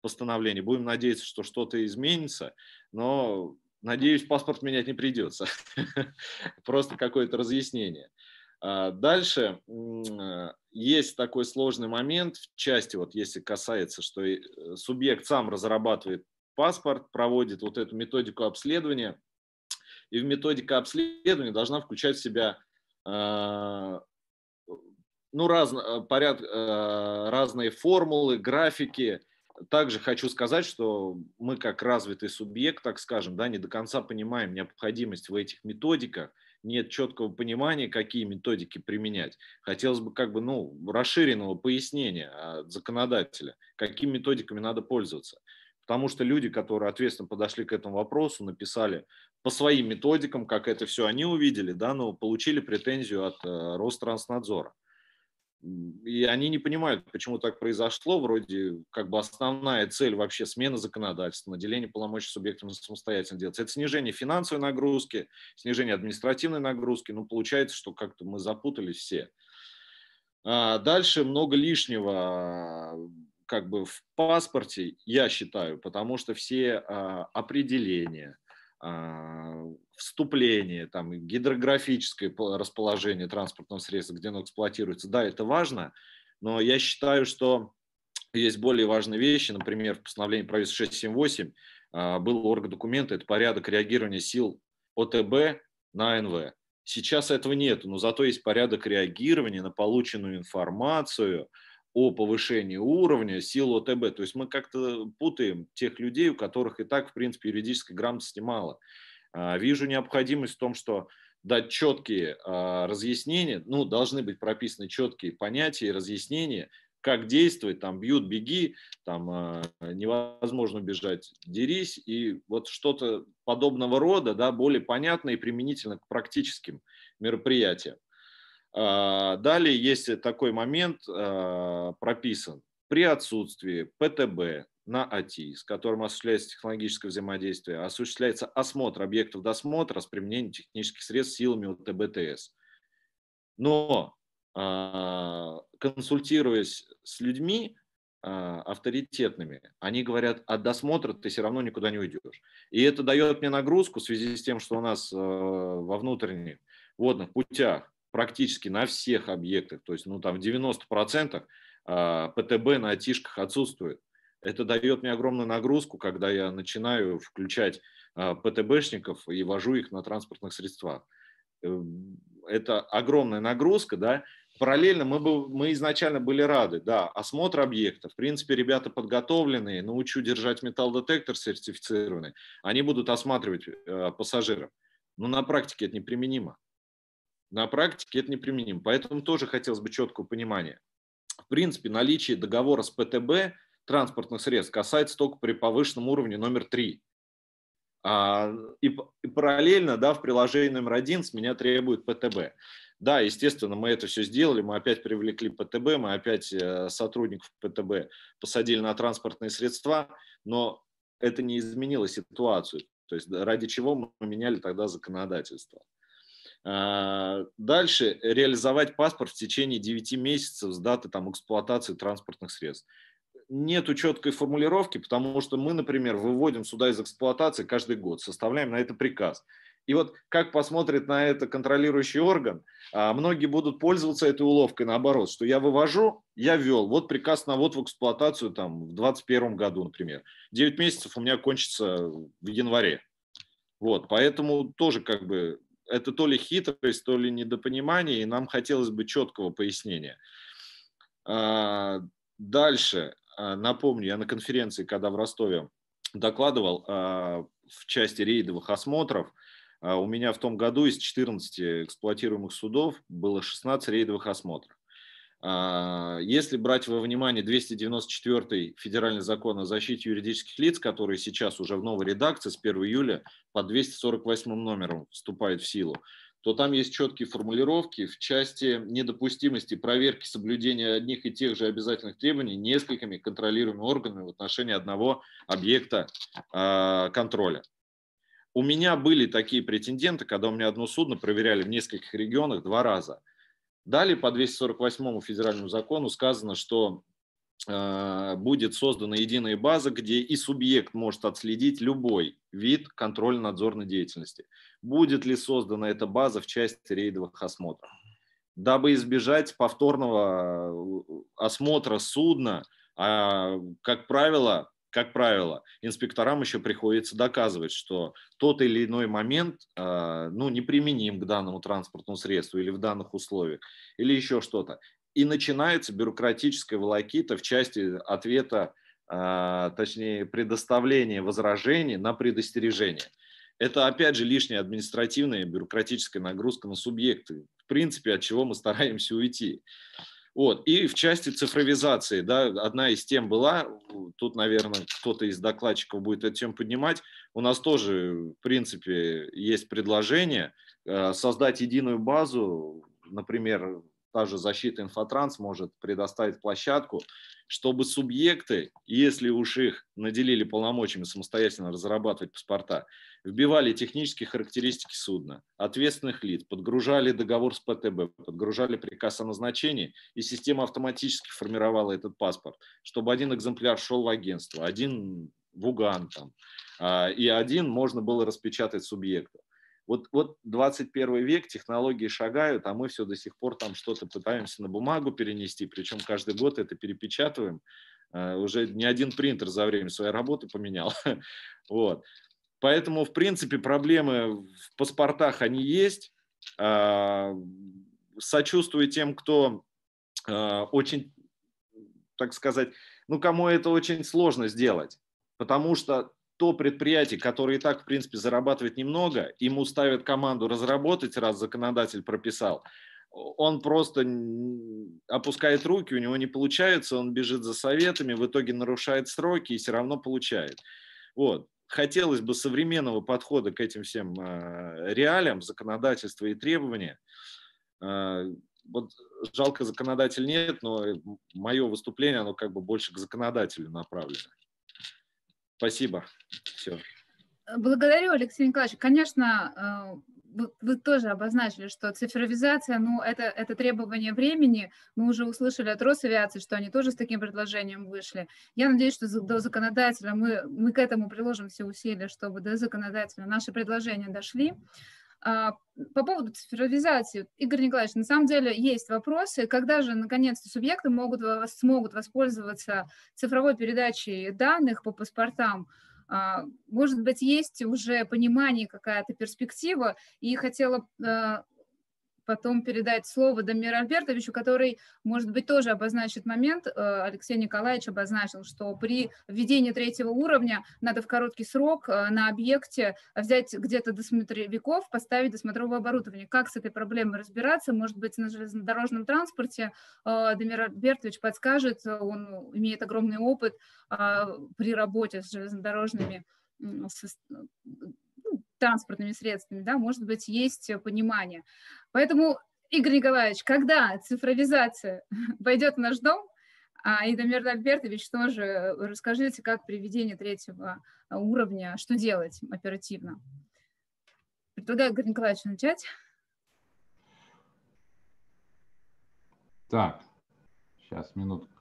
постановления. Будем надеяться, что что-то изменится, но надеюсь, паспорт менять не придется. Просто какое-то разъяснение. А, дальше есть такой сложный момент в части, вот если касается, что э, субъект сам разрабатывает паспорт, проводит вот эту методику обследования. И в методика обследования должна включать в себя э, ну, раз, э, поряд, э, разные формулы, графики. Также хочу сказать, что мы как развитый субъект, так скажем, да, не до конца понимаем необходимость в этих методиках, нет четкого понимания, какие методики применять. Хотелось бы как бы, ну, расширенного пояснения от законодателя, какими методиками надо пользоваться потому что люди, которые ответственно подошли к этому вопросу, написали по своим методикам, как это все они увидели, да, но получили претензию от э, Ространснадзора. И они не понимают, почему так произошло. Вроде как бы основная цель вообще смена законодательства, наделение полномочий субъектам самостоятельно делать. Это снижение финансовой нагрузки, снижение административной нагрузки. Ну, получается, что как-то мы запутались все. А дальше много лишнего как бы в паспорте, я считаю, потому что все а, определения, а, вступление, там, гидрографическое расположение транспортного средства, где оно эксплуатируется, да, это важно, но я считаю, что есть более важные вещи, например, в постановлении правительства 678 а, был орган документа, это порядок реагирования сил ОТБ на НВ. Сейчас этого нет, но зато есть порядок реагирования на полученную информацию, о повышении уровня сил ОТБ. То есть мы как-то путаем тех людей, у которых и так, в принципе, юридической грамотности мало. А, вижу необходимость в том, что дать четкие а, разъяснения, ну, должны быть прописаны четкие понятия и разъяснения, как действовать, там, бьют, беги, там, а, невозможно бежать, дерись, и вот что-то подобного рода, да, более понятно и применительно к практическим мероприятиям. А, далее есть такой момент а, прописан. При отсутствии ПТБ на АТИ, с которым осуществляется технологическое взаимодействие, осуществляется осмотр объектов досмотра с применением технических средств силами ОТБТС. Но а, консультируясь с людьми авторитетными, они говорят, от досмотра ты все равно никуда не уйдешь. И это дает мне нагрузку в связи с тем, что у нас во внутренних водных путях практически на всех объектах, то есть ну, там в 90% а, ПТБ на айтишках отсутствует. Это дает мне огромную нагрузку, когда я начинаю включать а, ПТБшников и вожу их на транспортных средствах. Эм, это огромная нагрузка, да. Параллельно мы, бы, мы изначально были рады, да, осмотр объекта. В принципе, ребята подготовленные, научу держать металлодетектор сертифицированный, они будут осматривать э, пассажиров. Но на практике это неприменимо. На практике это неприменимо. Поэтому тоже хотелось бы четкого понимания. В принципе, наличие договора с ПТБ транспортных средств касается только при повышенном уровне номер три. А, и, и параллельно, да, в приложении номер один с меня требует ПТБ. Да, естественно, мы это все сделали, мы опять привлекли ПТБ, мы опять э, сотрудников ПТБ посадили на транспортные средства, но это не изменило ситуацию. То есть ради чего мы меняли тогда законодательство. А, дальше реализовать паспорт в течение 9 месяцев с даты там, эксплуатации транспортных средств. Нету четкой формулировки, потому что мы, например, выводим сюда из эксплуатации каждый год, составляем на это приказ. И вот как посмотрит на это контролирующий орган, а, многие будут пользоваться этой уловкой наоборот, что я вывожу, я ввел, вот приказ на вот в эксплуатацию там в 2021 году, например. 9 месяцев у меня кончится в январе. Вот, поэтому тоже как бы это то ли хитрость, то ли недопонимание, и нам хотелось бы четкого пояснения. А, дальше, а, напомню, я на конференции, когда в Ростове докладывал в части рейдовых осмотров, а у меня в том году из 14 эксплуатируемых судов было 16 рейдовых осмотров. А, если брать во внимание 294 федеральный закон о защите юридических лиц, который сейчас уже в новой редакции с 1 июля по 248 номером вступает в силу, то там есть четкие формулировки в части недопустимости проверки соблюдения одних и тех же обязательных требований несколькими контролируемыми органами в отношении одного объекта а, контроля. У меня были такие претенденты, когда у меня одно судно проверяли в нескольких регионах два раза. Далее по 248 федеральному закону сказано, что э, будет создана единая база, где и субъект может отследить любой вид контрольно-надзорной деятельности. Будет ли создана эта база в части рейдовых осмотров? Дабы избежать повторного э, осмотра судна, а, как правило, как правило, инспекторам еще приходится доказывать, что тот или иной момент а, ну, неприменим к данному транспортному средству или в данных условиях, или еще что-то. И начинается бюрократическая волокита в части ответа, а, точнее, предоставления возражений на предостережение. Это, опять же, лишняя административная бюрократическая нагрузка на субъекты, в принципе, от чего мы стараемся уйти. Вот. И в части цифровизации, да, одна из тем была, тут, наверное, кто-то из докладчиков будет эту тему поднимать, у нас тоже, в принципе, есть предложение э, создать единую базу, например, та же защита инфотранс может предоставить площадку, чтобы субъекты, если уж их наделили полномочиями самостоятельно разрабатывать паспорта, вбивали технические характеристики судна, ответственных лиц, подгружали договор с ПТБ, подгружали приказ о назначении, и система автоматически формировала этот паспорт, чтобы один экземпляр шел в агентство, один в УГАН, там, а, и один можно было распечатать субъекту. Вот, вот 21 век, технологии шагают, а мы все до сих пор там что-то пытаемся на бумагу перенести, причем каждый год это перепечатываем. А, уже не один принтер за время своей работы поменял. Вот. Поэтому, в принципе, проблемы в паспортах, они есть. А, сочувствую тем, кто а, очень, так сказать, ну, кому это очень сложно сделать. Потому что то предприятие, которое и так, в принципе, зарабатывает немного, ему ставят команду разработать, раз законодатель прописал, он просто опускает руки, у него не получается, он бежит за советами, в итоге нарушает сроки и все равно получает. Вот хотелось бы современного подхода к этим всем а, реалиям, законодательства и требования. А, вот жалко, законодатель нет, но мое выступление, оно как бы больше к законодателю направлено. Спасибо. Все. Благодарю, Алексей Николаевич. Конечно, а, вы, вы тоже обозначили, что цифровизация, ну, это, это требование времени. Мы уже услышали от Росавиации, что они тоже с таким предложением вышли. Я надеюсь, что до законодателя мы, мы к этому приложим все усилия, чтобы до законодателя наши предложения дошли. А, по поводу цифровизации, Игорь Николаевич, на самом деле есть вопросы, когда же наконец-то субъекты могут, смогут воспользоваться цифровой передачей данных по паспортам, а, может быть, есть уже понимание, какая-то перспектива, и хотела а, потом передать слово Дамиру Альбертовичу, который, может быть, тоже обозначит момент. Э, Алексей Николаевич обозначил, что при введении третьего уровня надо в короткий срок э, на объекте взять где-то досмотровиков, поставить досмотровое оборудование. Как с этой проблемой разбираться? Может быть, на железнодорожном транспорте э, Дамир Альбертович подскажет, он имеет огромный опыт при работе с железнодорожными транспортными средствами, да, может быть, есть понимание. Поэтому, Игорь Николаевич, когда цифровизация войдет в наш дом, а Идамир Альбертович тоже расскажите, как при введении третьего уровня, что делать оперативно. Предлагаю Игорь Николаевич начать. Так, сейчас, минутку.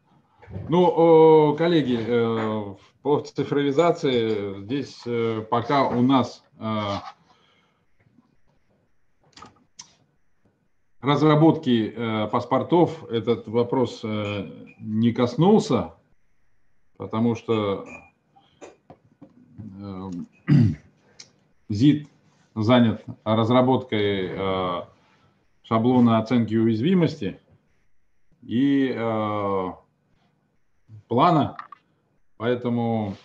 Ну, коллеги, э, по цифровизации здесь э, пока у нас э, разработки паспортов этот вопрос не коснулся, потому что ЗИД занят разработкой шаблона оценки уязвимости и плана, поэтому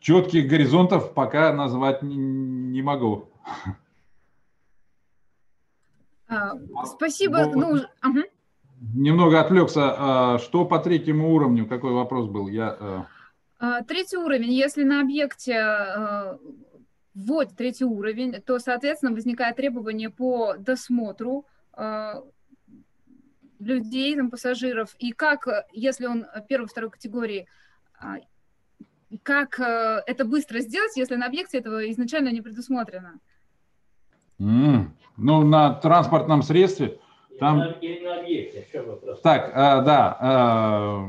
четких горизонтов пока назвать не, не могу. А, спасибо. Но, ну, ага. Немного отвлекся. А, что по третьему уровню? Какой вопрос был? Я... Э, а, третий уровень. Если на объекте э, вводит третий уровень, то, соответственно, возникает требование по досмотру э, людей, там, пассажиров, и как, э, если он первой, второй категории, а, как э, это быстро сделать, если на объекте этого изначально не предусмотрено? Mm. Ну, на транспортном средстве там... Или на, объекте, в чем вопрос? Так, э, да, э,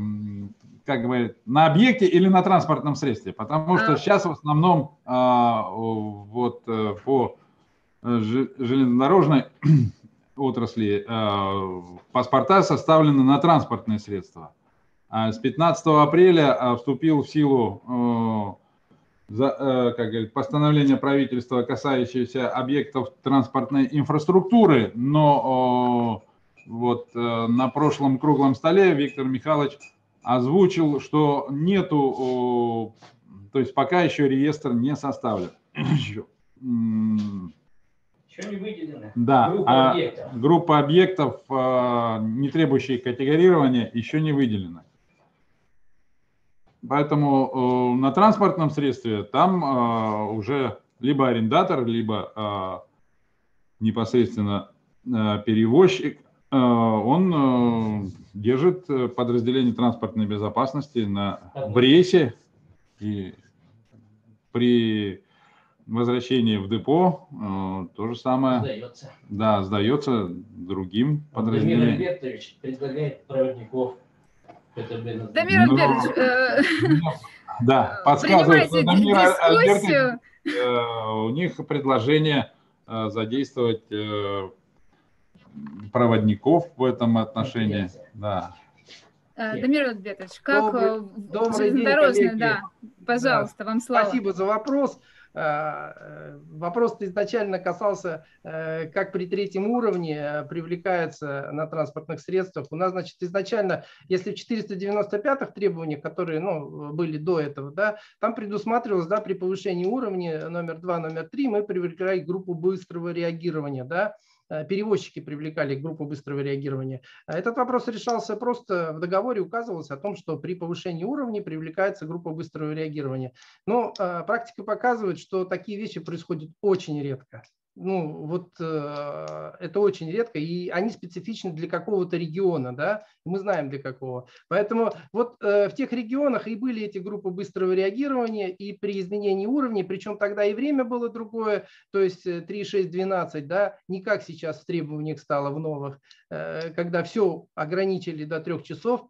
как бы на объекте или на транспортном средстве, потому что а... сейчас в основном э, вот э, по железнодорожной отрасли э, паспорта составлены на транспортные средства. А с 15 апреля э, вступил в силу э, как говорит, постановление правительства, касающееся объектов транспортной инфраструктуры, но вот на прошлом круглом столе Виктор Михайлович озвучил, что нету, то есть пока еще реестр не составлен. Еще не выделены. Да, группа а объектов, группа объектов а, не требующие категорирования, еще не выделена. Поэтому э, на транспортном средстве там э, уже либо арендатор, либо э, непосредственно перевозчик, он держит подразделение транспортной безопасности на, в рейсе и при возвращение в депо э, то же самое. Сдается. Да, сдается другим подразделениям. Дамир Альбертович предлагает проводников. Дамир ну, Альбертович, э, да, подсказывает, что Дамир Альбертович, э, у них предложение э, задействовать э, проводников в этом отношении. Да. Э, Дамир Альбертович, как добрый, добрый день, да, пожалуйста, да. вам слово. Спасибо за вопрос. Э, э, вопрос изначально касался, э, как при третьем уровне привлекается на транспортных средствах. У нас, значит, изначально, если в 495-х требованиях, которые ну, были до этого, да, там предусматривалось, да, при повышении уровня номер 2, номер 3 мы привлекали группу быстрого реагирования, да, перевозчики привлекали группу быстрого реагирования. А этот вопрос решался просто в договоре, указывалось о том, что при повышении уровня привлекается группа быстрого реагирования. Но э, практика показывает, что такие вещи происходят очень редко ну, вот э, это очень редко, и они специфичны для какого-то региона, да, мы знаем для какого. Поэтому вот э, в тех регионах и были эти группы быстрого реагирования, и при изменении уровней, причем тогда и время было другое, то есть 3, 6, 12, да, не как сейчас в требованиях стало в новых, э, когда все ограничили до трех часов,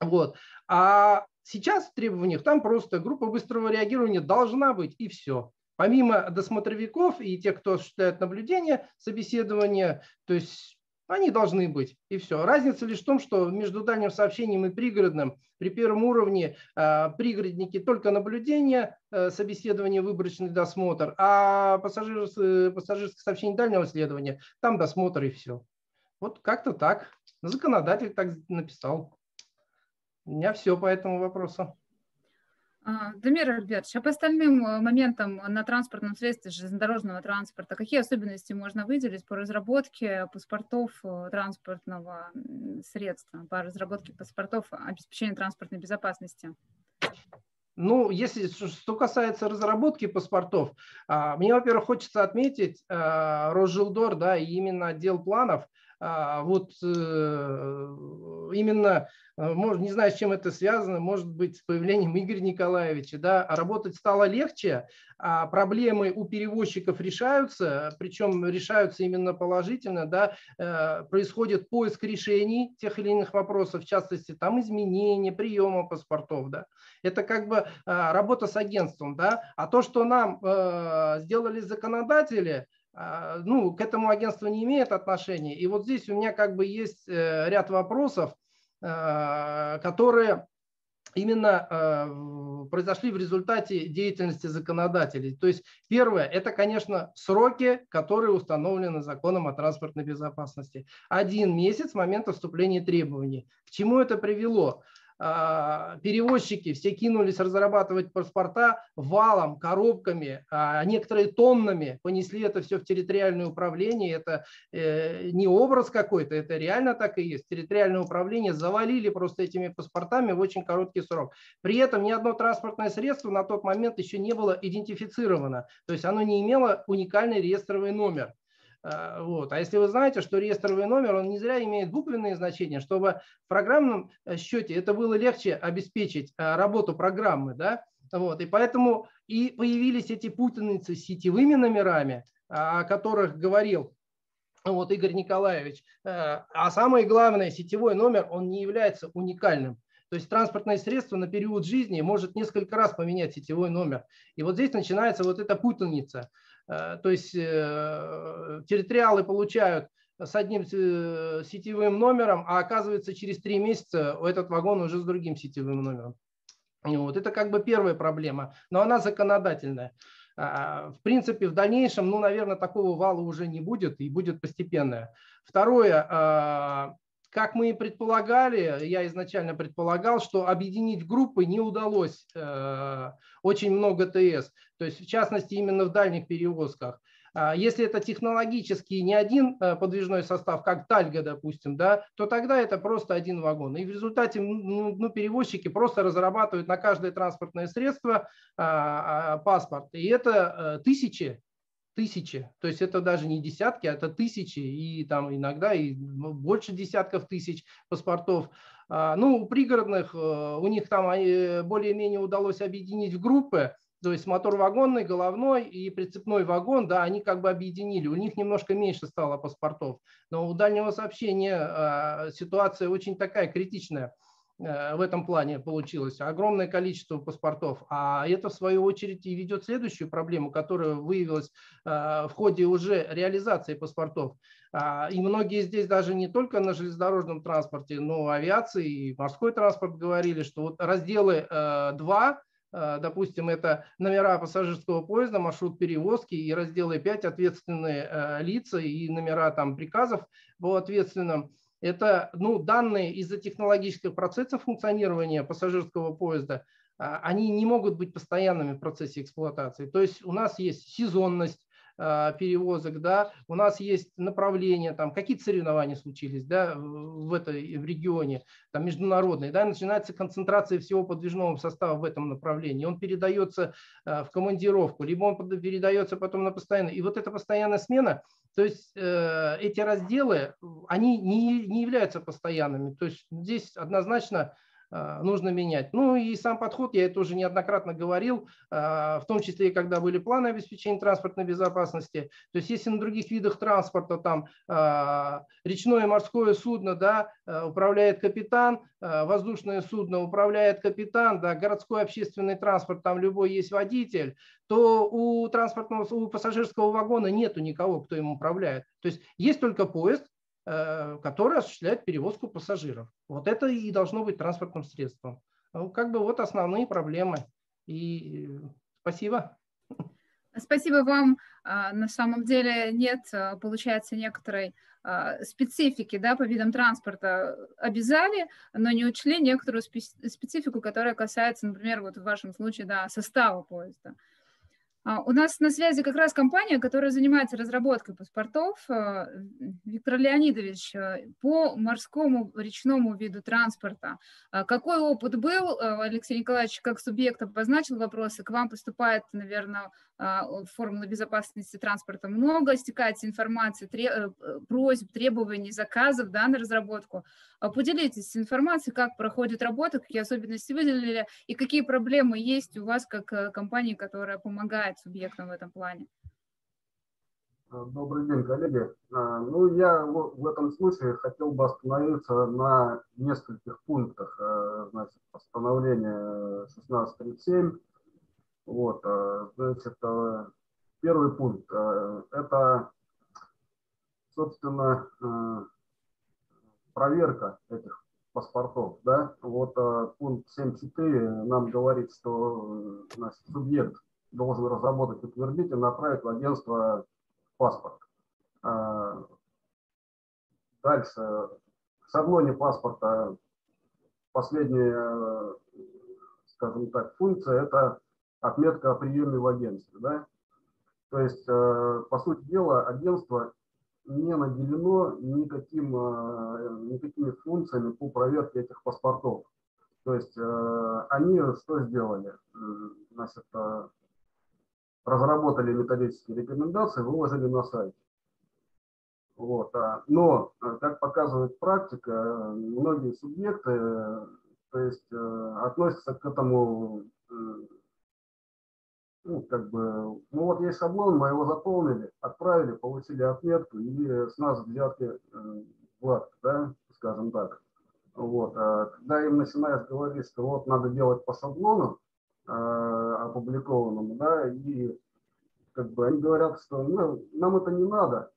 вот. А сейчас в требованиях там просто группа быстрого реагирования должна быть, и все. Помимо досмотровиков и тех, кто осуществляет наблюдение, собеседование, то есть они должны быть, и все. Разница лишь в том, что между дальним сообщением и пригородным при первом уровне э, пригородники только наблюдение, э, собеседование, выборочный досмотр, а пассажир, э, пассажирское сообщение дальнего следования, там досмотр и все. Вот как-то так. Законодатель так написал. У меня все по этому вопросу. А, Дамир Альбертович, а по остальным э, моментам на транспортном средстве железнодорожного транспорта, какие особенности можно выделить по разработке паспортов э, транспортного средства, по разработке паспортов обеспечения транспортной безопасности? Ну, если что касается разработки паспортов, а, мне, во-первых, хочется отметить а, Росжилдор, да, и именно отдел планов, вот э, именно, э, не знаю, с чем это связано, может быть, с появлением Игоря Николаевича, да, а работать стало легче, а проблемы у перевозчиков решаются, причем решаются именно положительно, да, э, происходит поиск решений тех или иных вопросов, в частности, там изменения, приема паспортов, да, это как бы работа с агентством, да, а то, что нам сделали законодатели, а, ну, к этому агентство не имеет отношения. И вот здесь у меня как бы есть э, ряд вопросов, э, которые именно э, произошли в результате деятельности законодателей. То есть первое, это, конечно, сроки, которые установлены законом о транспортной безопасности. Один месяц с момента вступления требований. К чему это привело? А, перевозчики все кинулись разрабатывать паспорта валом, коробками, а некоторые тоннами понесли это все в территориальное управление. Это э, не образ какой-то, это реально так и есть. Территориальное управление завалили просто этими паспортами в очень короткий срок. При этом ни одно транспортное средство на тот момент еще не было идентифицировано. То есть оно не имело уникальный реестровый номер. А, вот. А если вы знаете, что реестровый номер, он не зря имеет буквенные значения, чтобы в программном э, счете это было легче обеспечить э, работу программы. Да? Вот. И поэтому и появились эти путаницы с сетевыми номерами, о которых говорил вот Игорь Николаевич. Э, а самое главное, сетевой номер, он не является уникальным. То есть транспортное средство на период жизни может несколько раз поменять сетевой номер. И вот здесь начинается вот эта путаница. Э, то есть э, территориалы получают с одним э, сетевым номером, а оказывается через три месяца этот вагон уже с другим сетевым номером. Вот. Это как бы первая проблема, но она законодательная. А, в принципе, в дальнейшем, ну, наверное, такого вала уже не будет и будет постепенное. Второе, а, как мы и предполагали, я изначально предполагал, что объединить группы не удалось э, очень много ТС, то есть в частности именно в дальних перевозках. А если это технологически не один э, подвижной состав, как Тальга, допустим, да, то тогда это просто один вагон. И в результате ну, ну, перевозчики просто разрабатывают на каждое транспортное средство а, а, паспорт. И это э, тысячи тысячи, то есть это даже не десятки, а это тысячи, и там иногда и больше десятков тысяч паспортов. А, ну, у пригородных, э, у них там более-менее удалось объединить в группы, то есть мотор-вагонный, головной и прицепной вагон, да, они как бы объединили. У них немножко меньше стало паспортов. Но у дальнего сообщения а, ситуация очень такая критичная. Э, в этом плане получилось огромное количество паспортов. А это, в свою очередь, и ведет следующую проблему, которая выявилась э, в ходе уже реализации паспортов. А, и многие здесь даже не только на железнодорожном транспорте, но авиации и морской транспорт говорили, что вот разделы 2 э, допустим, это номера пассажирского поезда, маршрут перевозки и разделы 5 ответственные лица и номера там приказов по ответственным это ну, данные из-за технологических процессов функционирования пассажирского поезда, а, они не могут быть постоянными в процессе эксплуатации. То есть у нас есть сезонность, перевозок, да, у нас есть направления, там какие-то соревнования случились, да, в этой в регионе, там международные, да, начинается концентрация всего подвижного состава в этом направлении, он передается а, в командировку, либо он передается потом на постоянно, и вот эта постоянная смена, то есть э, эти разделы, они не, не являются постоянными, то есть здесь однозначно а, нужно менять. Ну и сам подход, я это уже неоднократно говорил, а, в том числе и когда были планы обеспечения транспортной безопасности. То есть если на других видах транспорта, там а, речное и морское судно да, управляет капитан, воздушное судно управляет капитан, да, городской общественный транспорт, там любой есть водитель, то у транспортного, у пассажирского вагона нету никого, кто им управляет. То есть есть только поезд, Э, который осуществляет перевозку пассажиров. Вот это и должно быть транспортным средством. Ну, как бы вот основные проблемы. И э, спасибо. Спасибо вам. А, на самом деле нет, а, получается, некоторой а, специфики да, по видам транспорта обязали, но не учли некоторую специфику, которая касается, например, вот в вашем случае да, состава поезда. А, у нас на связи как раз компания, которая занимается разработкой паспортов. А, Виктор Леонидович, а, по морскому речному виду транспорта, какой опыт был? Алексей Николаевич как субъект обозначил вопросы. К вам поступает, наверное, формула безопасности транспорта много, стекается информация, э, просьб, требований, заказов да, на разработку. Поделитесь информацией, как проходит работа, какие особенности выделили и какие проблемы есть у вас как э, компании, которая помогает помогать субъектам в этом плане? А, добрый день, коллеги. А, ну, я в этом случае хотел бы остановиться на нескольких пунктах а, значит, постановления 1637. Вот, значит, первый пункт – это, собственно, проверка этих паспортов. Да? Вот пункт 7.4 нам говорит, что значит, субъект должен разработать, утвердить и направить в агентство паспорт. А, дальше. В шаблоне паспорта последняя, скажем так, функция – это отметка о приеме в агентстве. Да? То есть, э, по сути дела, агентство не наделено никаким, э, никакими функциями по проверке этих паспортов. То есть э, они что сделали? Значит, разработали методические рекомендации, выложили на сайт. Вот. А, но, э, как показывает практика, многие субъекты то есть, э, относятся к этому, э, ну, как бы, ну вот есть шаблон, мы его заполнили, отправили, получили отметку, и с нас взятки гладко, да, скажем так. Вот. А когда им начинаешь говорить, что вот надо делать по шаблону, опубликованному, да, и как бы они говорят, что ну, нам это не надо.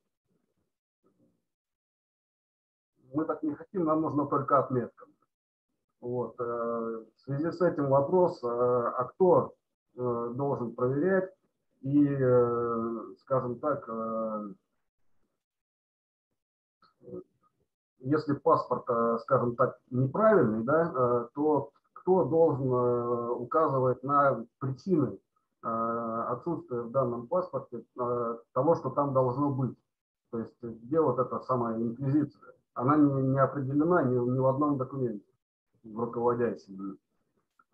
Мы так не хотим, нам нужно только отметка. Вот. Э, в связи с этим вопрос, э, а кто э, должен проверять и, скажем так, если паспорт, скажем так, неправильный, да, то кто должен указывать на причины Э, отсутствие в данном паспорте э, того, что там должно быть. То есть где вот эта самая инквизиция? Она не, определена ни, ни в одном документе в руководящем.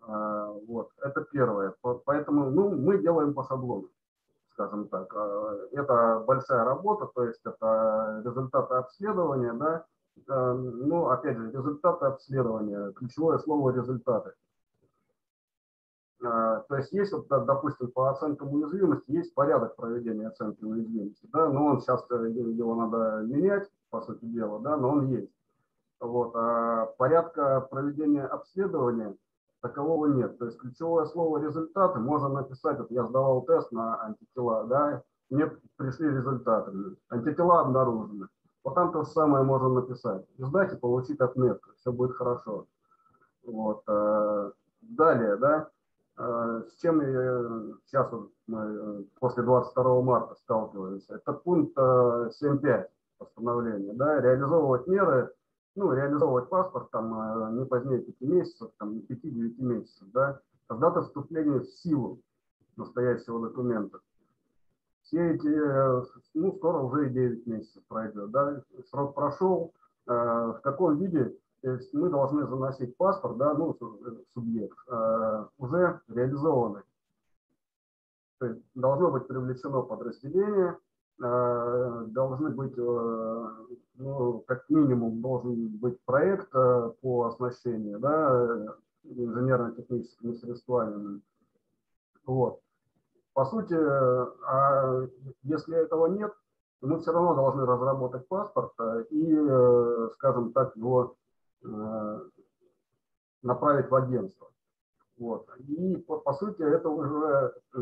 Э, вот, это первое. Поэтому ну, мы делаем по шаблону, скажем так. Это большая работа, то есть это результаты обследования, да. Ну, опять же, результаты обследования, ключевое слово результаты. А, то есть есть, вот, допустим, по оценкам уязвимости есть порядок проведения оценки уязвимости, да, но он сейчас, э, его надо менять, по сути дела, да, но он есть. Вот, а порядка проведения обследования такового нет. То есть ключевое слово результаты можно написать, вот я сдавал тест на антитела, да, мне пришли результаты, антитела обнаружены. Вот там то же самое можно написать. Сдать и получить отметку, все будет хорошо. Вот. А, далее, да, Э, с чем сейчас мы э, после 22 марта сталкиваемся? Это пункт 7.5 э, постановления. Да, реализовывать меры, ну, реализовывать паспорт там, не позднее 5 месяцев, там, 5-9 месяцев, да, с даты вступления в силу настоящего документа. Все эти, ну, скоро уже и 9 месяцев пройдет, да, срок прошел, в каком виде мы должны заносить паспорт, да, ну, субъект, э, уже реализованный. То есть должно быть привлечено подразделение, э, должны быть, э, ну, как минимум, должен быть проект э, по оснащению, да, инженерно-техническими средствами. Вот. По сути, а если этого нет, мы все равно должны разработать паспорт и, скажем так, его Э, направить в агентство. Вот. И по, по сути это уже э,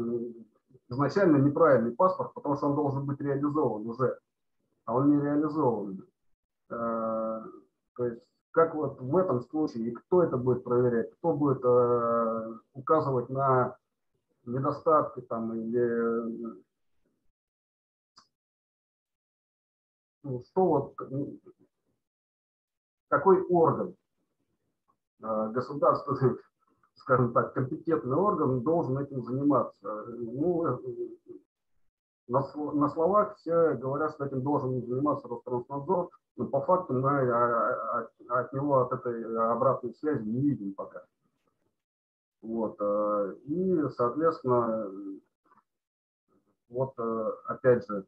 изначально неправильный паспорт, потому что он должен быть реализован уже, а он не реализован. Э, то есть как вот в этом случае, и кто это будет проверять, кто будет указывать на недостатки там или ну, что вот какой орган э, государственный скажем так, компетентный орган должен этим заниматься. Ну, на, на словах все говорят, что этим должен заниматься Ространснадзор, но по факту мы от, от него, от этой обратной связи не видим пока. Вот. И, соответственно, вот опять же,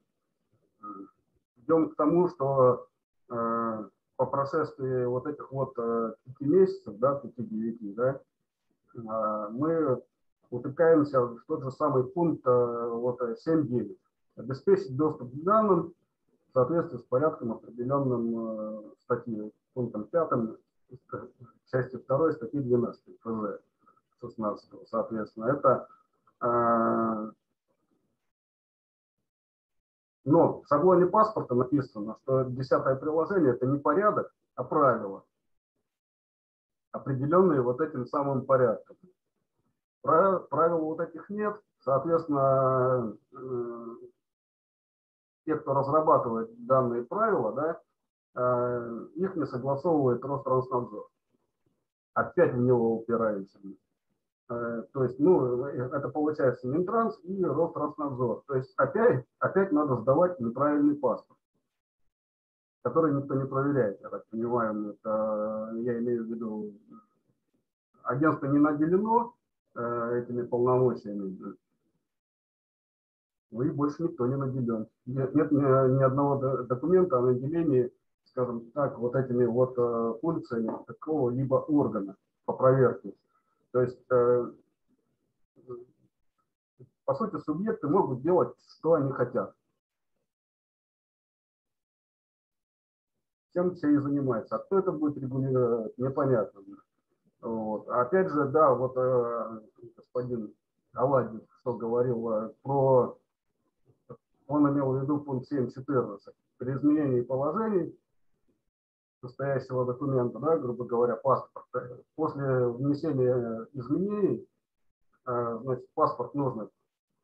идем к тому, что по прошествии вот этих вот пяти месяцев, да, пяти-девяти, да, мы утыкаемся в тот же самый пункт вот 7.9 обеспечить доступ к данным в соответствии с порядком, определенным э, статьей, пунктом 5, части 2 статьи 12 ФЗ 16, соответственно. Это э, но в шаблоне паспорта написано, что десятое приложение – это не порядок, а правила, определенные вот этим самым порядком. Правил вот этих нет, соответственно, э, те, кто разрабатывает данные правила, да, э, их не согласовывает Ространснадзор. Опять в него упираемся. Э, то есть, ну, это получается Минтранс и Ространснадзор. То есть опять, опять надо сдавать неправильный паспорт, который никто не проверяет, я так понимаю. Это, я имею в виду, агентство не наделено э, этими полномочиями ну и больше никто не наделен. Нет, нет ни, ни одного документа о наделении, скажем так, вот этими вот э, функциями какого-либо органа по проверке. То есть, э, по сути, субъекты могут делать, что они хотят. Чем все и занимается. А кто это будет регулировать, непонятно. Вот. Опять же, да, вот э, господин Аладдин, что говорил э, про он имел в виду пункт 7.14. При изменении положений состоящего документа, да, грубо говоря, паспорта, после внесения изменений, э, значит, паспорт нужно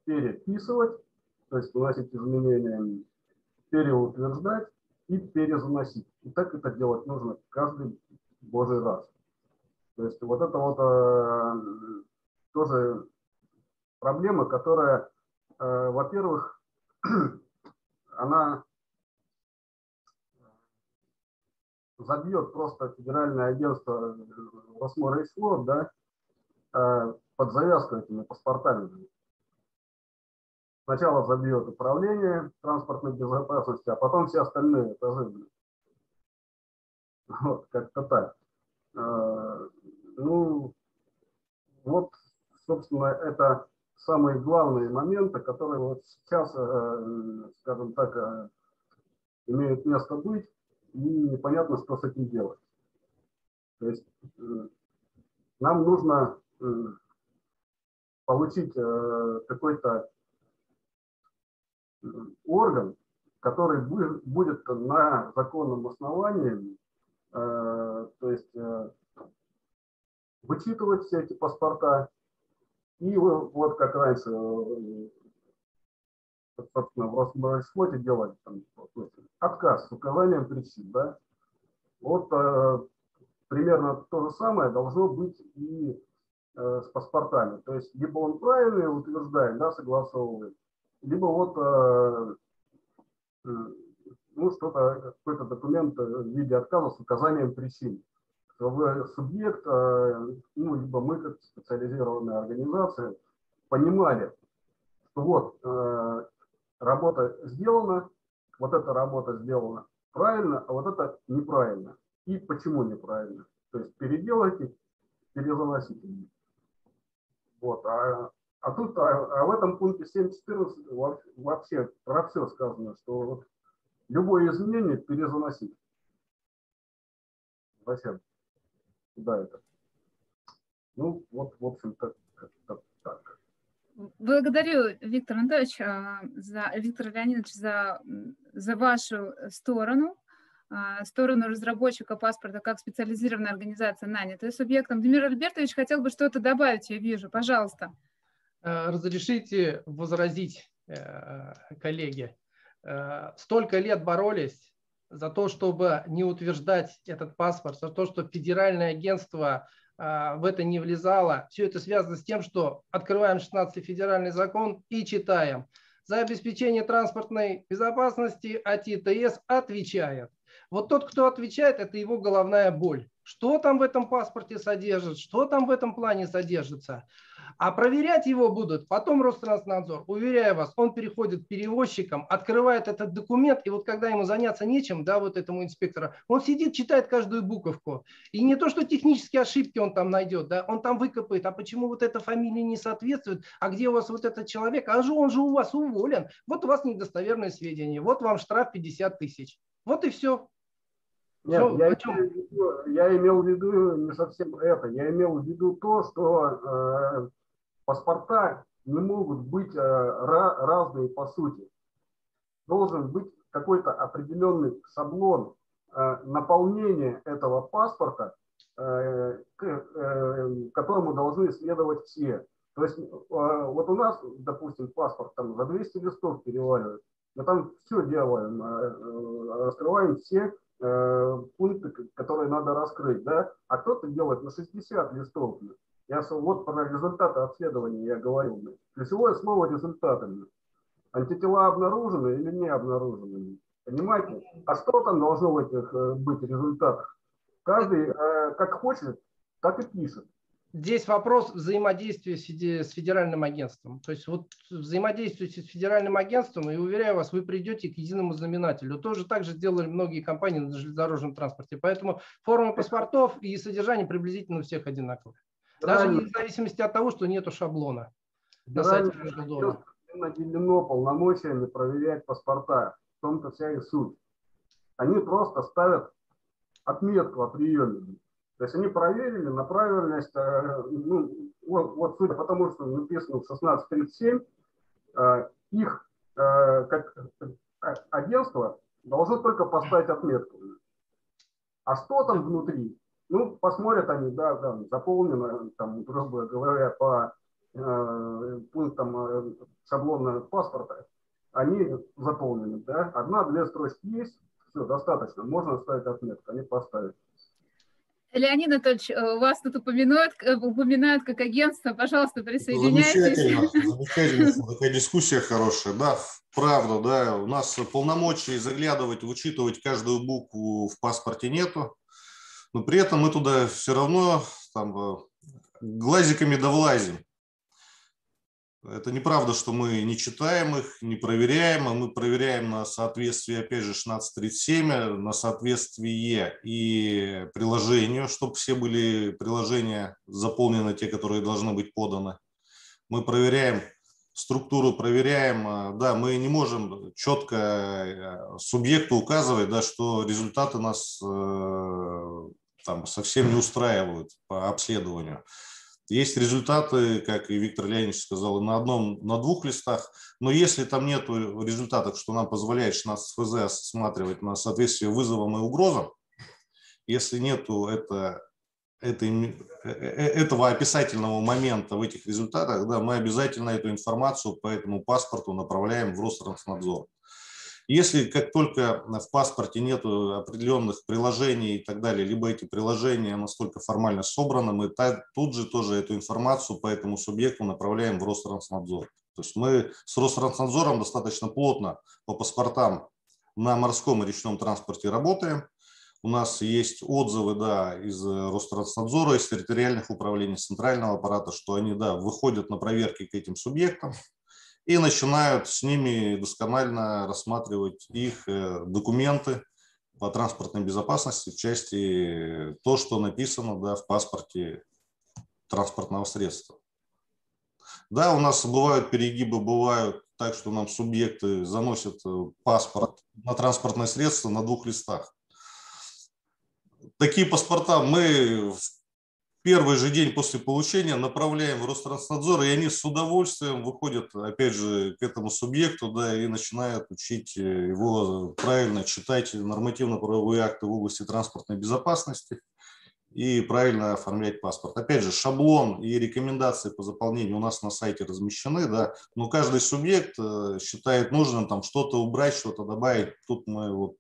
переписывать, то есть вносить изменения, переутверждать и перезаносить. И так это делать нужно каждый божий раз. То есть вот это вот э, тоже проблема, которая, э, во-первых, она забьет просто федеральное агентство восьмой рейсфлот, да, э, под завязку этими паспортами. Сначала забьет управление транспортной безопасности, а потом все остальные этажи. Вот, как-то так. Э, ну, вот, собственно, это самые главные моменты, которые вот сейчас, э, скажем так, э, имеют место быть, и непонятно, что с этим делать. То есть э, нам нужно получить какой-то орган, который будет на законном основании, то есть вычитывать все эти паспорта, и вот как раньше, э, собственно, в Росморисфлоте делали там, отказ с указанием причин, да, вот э, примерно то же самое должно быть и э, с паспортами. То есть либо он правильный утверждает, да, согласовывает, либо вот э, э ну, что-то, какой-то документ в виде отказа с указанием причин субъект, э, ну, либо мы как специализированная организация понимали, что вот э, работа сделана, вот эта работа сделана правильно, а вот это неправильно. И почему неправильно? То есть переделайте, перезаносите. Вот. А, а тут, а, а в этом пункте 7.14 вообще про все сказано, что вот любое изменение перезаносить. Спасибо куда это. Ну, вот, в общем-то, так. Благодарю, Виктор Анатольевич, а, за, Виктор Леонидович, за, за вашу сторону, а, сторону разработчика паспорта как специализированная организация, нанятая субъектом. Демир Альбертович хотел бы что-то добавить, я вижу. Пожалуйста. Э, разрешите возразить, э, коллеги. Э, столько лет боролись за то, чтобы не утверждать этот паспорт, за то, что федеральное агентство а, в это не влезало. Все это связано с тем, что открываем 16 федеральный закон и читаем. За обеспечение транспортной безопасности АТТС отвечает. Вот тот, кто отвечает, это его головная боль. Что там в этом паспорте содержится, что там в этом плане содержится. А проверять его будут потом Ространснадзор. Уверяю вас, он переходит к перевозчикам, открывает этот документ, и вот когда ему заняться нечем, да, вот этому инспектору, он сидит, читает каждую буковку. И не то, что технические ошибки он там найдет, да, он там выкопает, а почему вот эта фамилия не соответствует, а где у вас вот этот человек, а же он же у вас уволен, вот у вас недостоверные сведения, вот вам штраф 50 тысяч. Вот и все. Нет, Что, я, имел виду, я имел в виду не совсем это. Я имел в виду то, что э, паспорта не могут быть э, разные по сути. Должен быть какой-то определенный шаблон э, наполнения этого паспорта, э, к э, которому должны следовать все. То есть э, вот у нас, допустим, паспорт там за 200 листов переваривает. Мы там все делаем, э, э, раскрываем все пункты, которые надо раскрыть, да, а кто-то делает на 60 листов. Я вот про результаты обследования я говорил. Ключевое слово результаты. Антитела обнаружены или не обнаружены? Понимаете? А что там должно в этих э, быть результатах? Каждый э, как хочет, так и пишет. Здесь вопрос взаимодействия с федеральным агентством. То есть вот взаимодействуйте с федеральным агентством, и уверяю вас, вы придете к единому знаменателю. Тоже так же сделали многие компании на железнодорожном транспорте. Поэтому форма паспортов и содержание приблизительно у всех одинаковые. Даже вне зависимости от того, что нету шаблона на сайте Междудона. Наделено полномочиями проверять паспорта. В том-то вся и суть. Они просто ставят отметку о приеме. То есть они проверили на правильность, э, ну, вот, вот судя по тому, что написано в 1637, э, их э, как агентство должно только поставить отметку. А что там внутри? Ну, посмотрят они, да, да, заполнено, там, грубо говоря, по э, пунктам шаблона паспорта, они заполнены, да. Одна-две строчки есть, все, достаточно, можно ставить отметку, они поставят. Леонид Анатольевич, э, вас тут упоминают, э, упоминают как агентство. Пожалуйста, присоединяйтесь. Замечательно, замечательно. Такая дискуссия хорошая. Да, правда, да. У нас полномочий заглядывать, учитывать каждую букву в паспорте нету. Но при этом мы туда все равно там, э, глазиками довлазим. Это неправда, что мы не читаем их, не проверяем, а мы проверяем на соответствие, опять же, 1637, на соответствие и приложению, чтобы все были приложения заполнены, те, которые должны быть поданы. Мы проверяем структуру, проверяем. А, да, мы не можем четко э, субъекту указывать, да, что результаты нас э, там совсем не устраивают по обследованию. Есть результаты, как и Виктор Леонидович сказал, на одном, на двух листах, но если там нет результатов, что нам позволяет 16 ФЗ осматривать на соответствие вызовам и угрозам, если нету это, э, э, этого описательного момента в этих результатах, да, мы обязательно эту информацию по этому паспорту направляем в Ространснадзор. Если как только в паспорте нет определенных приложений и так далее, либо эти приложения настолько формально собраны, мы тут же тоже эту информацию по этому субъекту направляем в Ространснадзор. То есть мы с Ространснадзором достаточно плотно по паспортам на морском и речном транспорте работаем. У нас есть отзывы да, из Ространснадзора, из территориальных управлений центрального аппарата, что они да, выходят на проверки к этим субъектам, и начинают с ними досконально рассматривать их э, документы по транспортной безопасности в части то, что написано да, в паспорте транспортного средства. Да, у нас бывают перегибы, бывают так, что нам субъекты заносят э, паспорт на транспортное средство на двух листах. Такие паспорта мы в первый же день после получения направляем в Ространснадзор, и они с удовольствием выходят, опять же, к этому субъекту, да, и начинают учить э, его правильно читать нормативно-правовые акты в области транспортной безопасности и правильно оформлять паспорт. Опять же, шаблон и рекомендации по заполнению у нас на сайте размещены, да, но каждый субъект э, считает нужным там что-то убрать, что-то добавить. Тут мы вот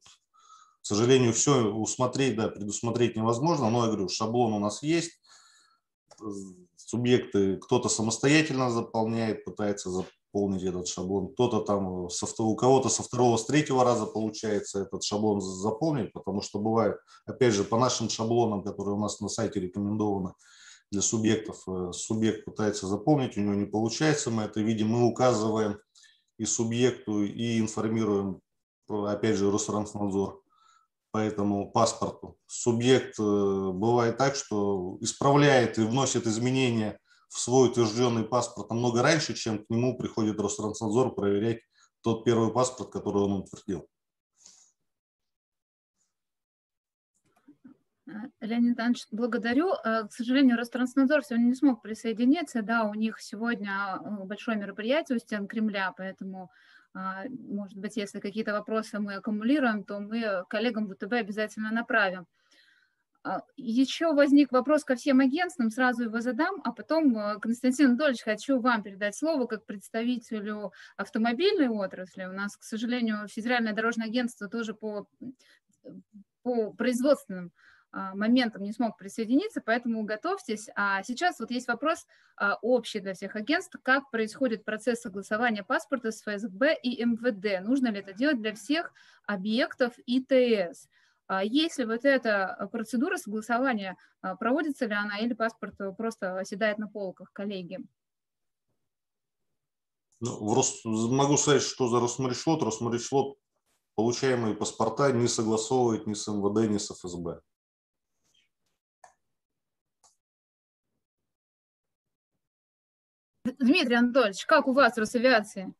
к сожалению, все усмотреть, да, предусмотреть невозможно, но я говорю, шаблон у нас есть, субъекты, кто-то самостоятельно заполняет, пытается заполнить этот шаблон, кто-то там, со, у кого-то со второго, с третьего раза получается этот шаблон заполнить, потому что бывает, опять же, по нашим шаблонам, которые у нас на сайте рекомендованы для субъектов, э, субъект пытается заполнить, у него не получается, мы это видим, мы указываем и субъекту, и информируем, опять же, Росфинанснадзор по этому паспорту. Субъект э, бывает так, что исправляет и вносит изменения в свой утвержденный паспорт намного раньше, чем к нему приходит Ространснадзор проверять тот первый паспорт, который он утвердил. Леонид Иванович, благодарю. Э, к сожалению, Ространснадзор сегодня не смог присоединиться. Да, у них сегодня э, большое мероприятие у стен Кремля, поэтому может быть, если какие-то вопросы мы аккумулируем, то мы коллегам ВТБ обязательно направим. А, Еще возник вопрос ко всем агентствам, сразу его задам, а потом, э, Константин Анатольевич, хочу вам передать слово как представителю автомобильной отрасли. У нас, к сожалению, Федеральное дорожное агентство тоже по, по производственным а, моментом не смог присоединиться, поэтому готовьтесь. А сейчас вот есть вопрос а, общий для всех агентств. Как происходит процесс согласования паспорта с ФСБ и МВД? Нужно ли это делать для всех объектов ИТС? А если вот эта процедура согласования, проводится ли она или паспорт просто оседает на полках, коллеги? Ну, Рос... Могу сказать, что за Росмаришлот. Росмаришлот получаемые паспорта не согласовывает ни с МВД, ни с ФСБ. Дмитрий Анатольевич, как у вас Росавиации?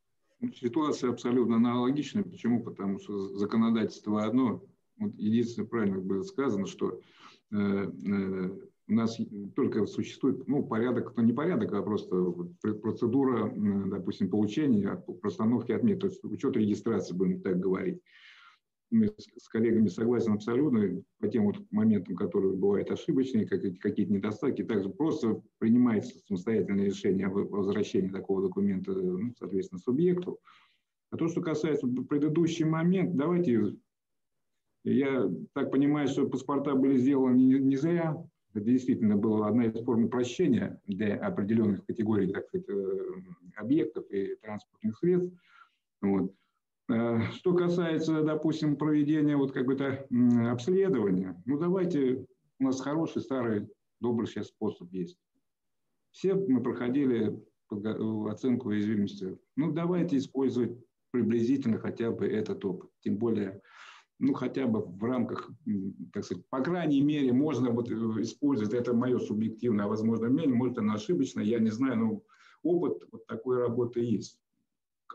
Ситуация абсолютно аналогичная. Почему? Потому что законодательство одно. Вот единственное, правильно было сказано, что э, э, у нас только существует ну, порядок, то не порядок, а просто процедура, допустим, получения, постановки отмет, то есть учет регистрации, будем так говорить с коллегами согласен абсолютно по тем вот моментам, которые бывают ошибочные, какие-то недостатки. Также просто принимается самостоятельное решение о возвращении такого документа, ну, соответственно, субъекту. А то, что касается предыдущий момент, давайте, я так понимаю, что паспорта были сделаны не, не зря. Это действительно была одна из форм упрощения для определенных категорий так сказать, э, объектов и транспортных средств. Вот. Э, что касается, допустим, проведения вот какого-то обследования, ну давайте, у нас хороший, старый, добрый сейчас способ есть. Все мы проходили оценку уязвимости. Ну давайте использовать приблизительно хотя бы этот опыт. Тем более, ну хотя бы в рамках, так сказать, по крайней мере, можно вот э, использовать, это мое субъективное, возможно, мнение, может она ошибочно, я не знаю, но опыт вот такой работы есть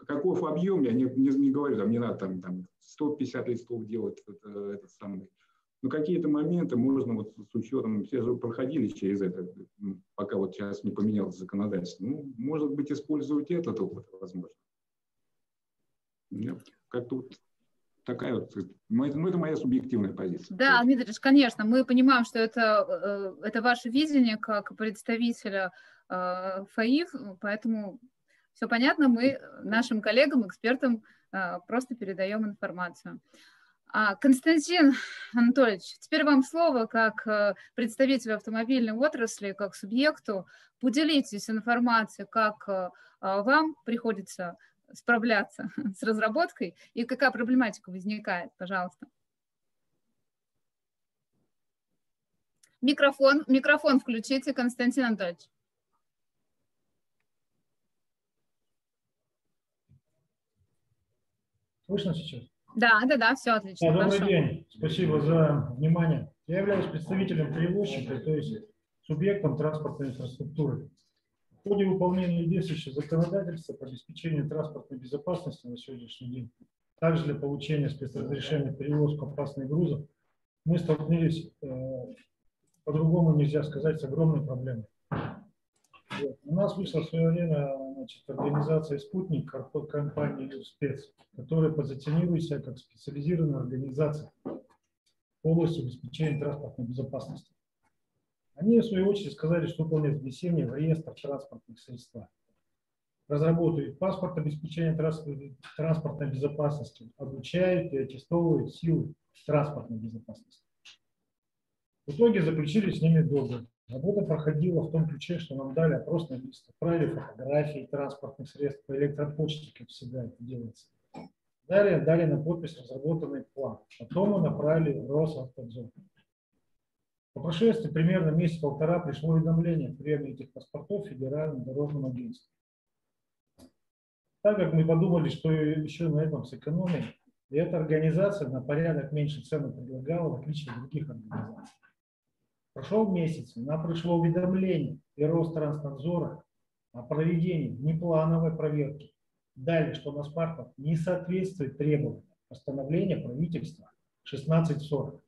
каков объем, я не, не, не говорю, там не надо там, там 150 листов делать, это, этот самый. Но какие-то моменты можно вот с учетом, все же проходили через это, пока вот сейчас не поменялось законодательство. Ну, может быть, использовать этот опыт, возможно. Как-то вот такая вот, ну, это моя субъективная позиция. Да, Дмитрий, конечно, мы понимаем, что это, э, это ваше видение как представителя э, ФАИФ, поэтому все понятно, мы нашим коллегам, экспертам а, просто передаем информацию. А, Константин Анатольевич, теперь вам слово как э, представителю автомобильной отрасли, как субъекту. Поделитесь информацией, как э, а, вам приходится справляться с разработкой и какая проблематика возникает, пожалуйста. Микрофон, микрофон включите, Константин Анатольевич. Слышно сейчас? Да, да, да, все отлично. Да, добрый день, спасибо за внимание. Я являюсь представителем перевозчика, то есть субъектом транспортной инфраструктуры. В ходе выполнения действующего законодательства по обеспечению транспортной безопасности на сегодняшний день, также для получения спецразрешения перевозки опасных грузов, мы столкнулись, э, по-другому нельзя сказать, с огромной проблемой. У нас вышла в свое время значит, организация «Спутник» компании «Спец», которая позиционирует себя как специализированная организация в области обеспечения транспортной безопасности. Они, в свою очередь, сказали, что выполняют внесение в реестр транспортных средств. Разработают паспорт обеспечения транспортной безопасности, обучают и аттестовывают силы транспортной безопасности. В итоге заключили с ними договор Работа проходила в том ключе, что нам дали опросный лист, отправили фотографии транспортных средств по электропочте, как всегда это делается. Далее дали на подпись разработанный план. Потом мы направили в Росавтодор. По прошествии примерно месяц-полтора пришло уведомление о приеме этих паспортов Федеральным дорожным агентством. Так как мы подумали, что еще на этом сэкономим, и эта организация на порядок меньше цены предлагала, в отличие от других организаций. Прошел месяц, нам пришло уведомление и Ространснадзора о проведении неплановой проверки. Далее, что на паспорт не соответствует требованиям постановления правительства 1640.